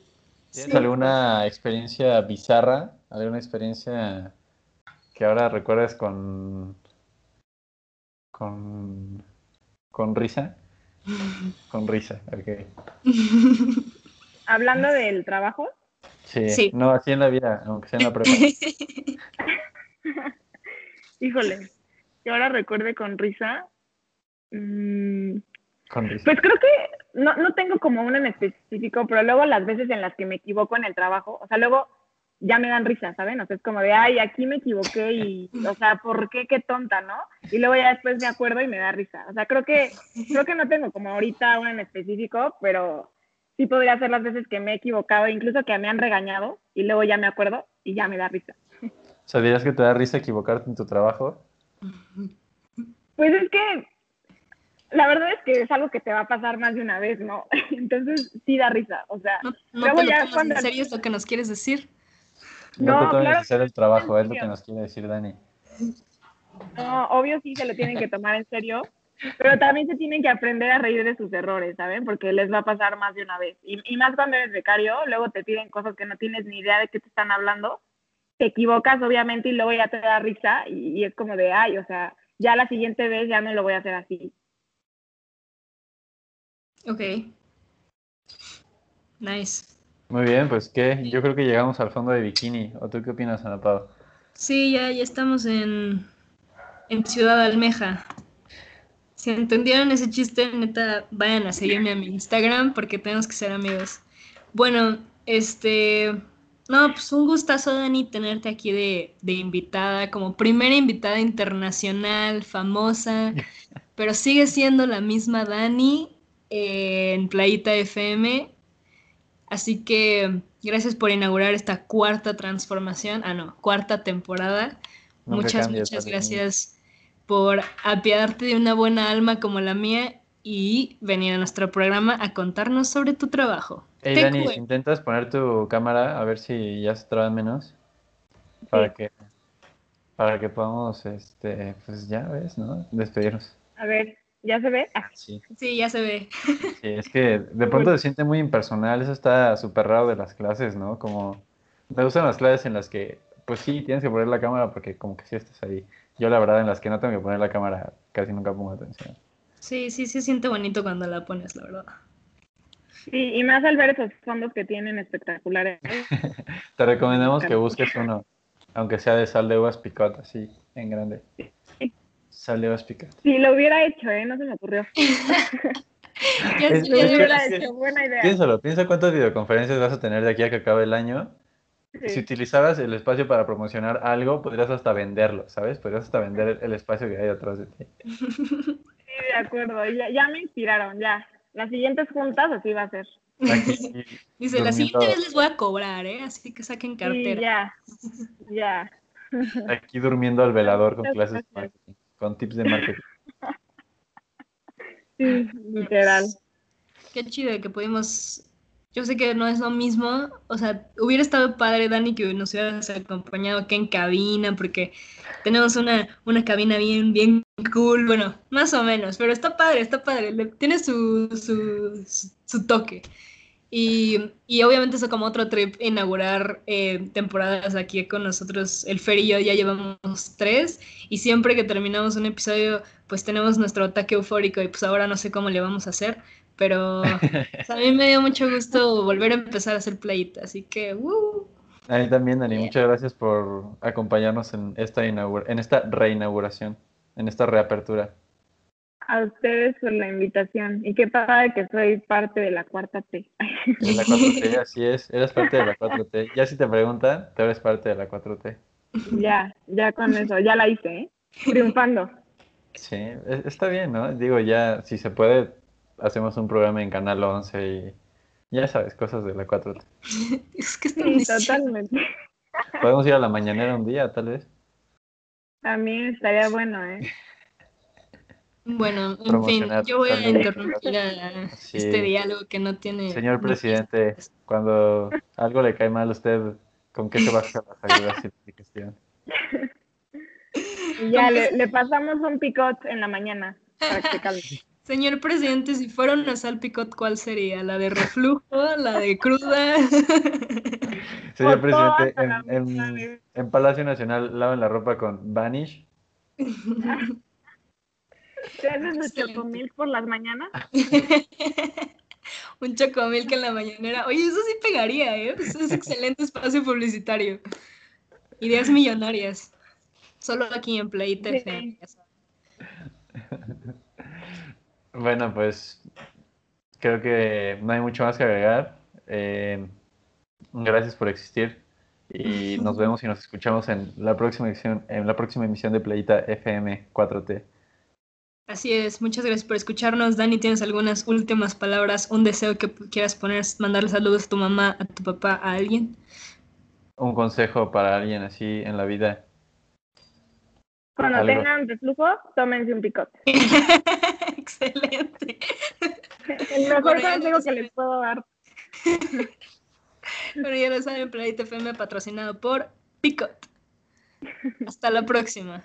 Speaker 1: ¿Tienes alguna experiencia bizarra? ¿Alguna experiencia que ahora recuerdas con, con ¿Con risa? Con risa, ok.
Speaker 3: ¿Hablando del trabajo?
Speaker 1: Sí, no, así en la vida, aunque sea en la prueba.
Speaker 3: Híjole, que ahora recuerde con risa.
Speaker 1: Mm, con risa.
Speaker 3: Pues creo que no, no tengo como una en específico, pero luego las veces en las que me equivoco en el trabajo, o sea, luego ya me dan risa, ¿saben? O sea, es como de, ay, aquí me equivoqué y, o sea, ¿por qué? Qué tonta, ¿no? Y luego ya después me acuerdo y me da risa. O sea, creo que, creo que no tengo como ahorita una en específico, pero sí podría ser las veces que me he equivocado, incluso que me han regañado y luego ya me acuerdo y ya me da risa.
Speaker 1: ¿Sabías que te da risa equivocarte en tu trabajo?
Speaker 3: Pues es que la verdad es que es algo que te va a pasar más de una vez, ¿no? Entonces sí da risa, o sea,
Speaker 2: no, no te lo ya cuando... en serio es lo que nos quieres decir.
Speaker 1: No, no te tomes claro, hacer el trabajo, es lo que nos quiere decir Dani.
Speaker 3: No, obvio sí se lo tienen que tomar en serio, pero también se tienen que aprender a reír de sus errores, ¿saben? Porque les va a pasar más de una vez. Y, y más cuando eres becario, luego te piden cosas que no tienes ni idea de qué te están hablando, te equivocas obviamente y luego ya te da risa y, y es como de, ay, o sea, ya la siguiente vez ya no lo voy a hacer así.
Speaker 2: Ok. Nice.
Speaker 1: Muy bien, pues qué, yo creo que llegamos al fondo de bikini. ¿O tú qué opinas, Ana Pau?
Speaker 2: Sí, ya, ya estamos en, en Ciudad Almeja. Si entendieron ese chiste, neta, vayan a seguirme a mi Instagram porque tenemos que ser amigos. Bueno, este. No, pues un gustazo, Dani, tenerte aquí de, de invitada, como primera invitada internacional, famosa, pero sigue siendo la misma Dani en Playita FM. Así que gracias por inaugurar esta cuarta transformación, ah no, cuarta temporada. muchas, muchas gracias por apiadarte de una buena alma como la mía y venir a nuestro programa a contarnos sobre tu trabajo.
Speaker 1: Hey Dani, ¿intentas poner tu cámara a ver si ya se traba menos? Para que para que podamos, este, pues ya ves, ¿no? Despedirnos.
Speaker 3: A ver, ¿Ya se ve? Ah.
Speaker 2: Sí. sí, ya se ve.
Speaker 1: Sí, es que de pronto se siente muy impersonal, eso está súper raro de las clases, ¿no? Como me gustan las clases en las que, pues sí, tienes que poner la cámara porque como que sí estás ahí. Yo la verdad en las que no tengo que poner la cámara casi nunca pongo atención.
Speaker 2: Sí, sí, se siente bonito cuando la pones, la verdad.
Speaker 3: Sí, y más al ver esos fondos que tienen espectaculares.
Speaker 1: Te recomendamos que busques uno, aunque sea de sal de uvas picot, así, en grande. Sale picar.
Speaker 3: Si lo hubiera hecho, ¿eh? No se me ocurrió.
Speaker 1: es, lo hubiera hecho, buena idea. Piénsalo, piensa cuántas videoconferencias vas a tener de aquí a que acabe el año. Si utilizaras el espacio para promocionar algo, podrías hasta venderlo, ¿sabes? Podrías hasta vender el espacio que hay atrás de ti.
Speaker 3: Sí, de acuerdo. Ya, ya me inspiraron, ya. Las siguientes juntas así va a ser.
Speaker 2: Dice, la siguiente vez les voy a cobrar, ¿eh? Así que saquen cartera.
Speaker 3: Sí, ya, ya.
Speaker 1: Aquí durmiendo al velador con clases de marketing con tips de marketing.
Speaker 3: Sí, literal.
Speaker 2: Qué chido que pudimos. Yo sé que no es lo mismo, o sea, hubiera estado padre, Dani, que nos hubieras acompañado aquí en cabina, porque tenemos una, una cabina bien, bien cool, bueno, más o menos, pero está padre, está padre, tiene su, su, su toque. Y, y, obviamente eso como otro trip, inaugurar eh, temporadas aquí con nosotros. El Fer y yo ya llevamos tres y siempre que terminamos un episodio pues tenemos nuestro ataque eufórico y pues ahora no sé cómo le vamos a hacer. Pero pues, a mí me dio mucho gusto volver a empezar a hacer playita, así que... Uh.
Speaker 1: A mí también, Dani, muchas gracias por acompañarnos en esta, en esta reinauguración, en esta reapertura
Speaker 3: a ustedes por la invitación. Y qué padre que soy parte de la cuarta T.
Speaker 1: De la 4T, así es. Eres parte de la 4T. Ya si te preguntan, tú eres parte de la 4T.
Speaker 3: Ya, ya con eso, ya la hice, ¿eh? Triunfando.
Speaker 1: Sí, e, está bien, ¿no? Digo, ya, si se puede, hacemos un programa en Canal 11 y ya sabes, cosas de la 4T.
Speaker 2: es que
Speaker 3: sí, totalmente.
Speaker 1: Podemos ir a la mañanera un día, tal vez.
Speaker 3: También estaría bueno, ¿eh?
Speaker 2: Bueno, en fin, yo voy a interrumpir a este diálogo que no tiene...
Speaker 1: Señor presidente, cuando algo le cae mal a usted, ¿con qué se baja las ayudas de gestión?
Speaker 3: Ya, le, pasamos un picot en la mañana para que
Speaker 2: Señor presidente, si fuera una sal picot, ¿cuál sería? ¿La de reflujo? ¿La de cruda?
Speaker 1: Señor presidente, en, en Palacio Nacional lavan la ropa con Vanish.
Speaker 3: ¿Te haces un chocomilk por las mañanas?
Speaker 2: un chocomilk en la mañanera. Oye, eso sí pegaría, ¿eh? es excelente espacio publicitario. Ideas millonarias. Solo aquí en Play TV.
Speaker 1: Bueno, pues creo que no hay mucho más que agregar. Eh, gracias por existir Y nos vemos y nos escuchamos en la próxima emisión, en la próxima emisión de Playita FM 4T.
Speaker 2: Así es, muchas gracias por escucharnos. Dani, ¿tienes algunas últimas palabras, un deseo que quieras poner, mandarle saludos a tu mamá, a tu papá, a alguien?
Speaker 1: Un consejo para alguien así en la vida.
Speaker 3: Cuando tengan reflujo, tómense un picote.
Speaker 2: Excelente.
Speaker 3: El mejor consejo que les puedo dar.
Speaker 2: bueno, ya lo saben, Playita FM patrocinado por Picot. Hasta la próxima.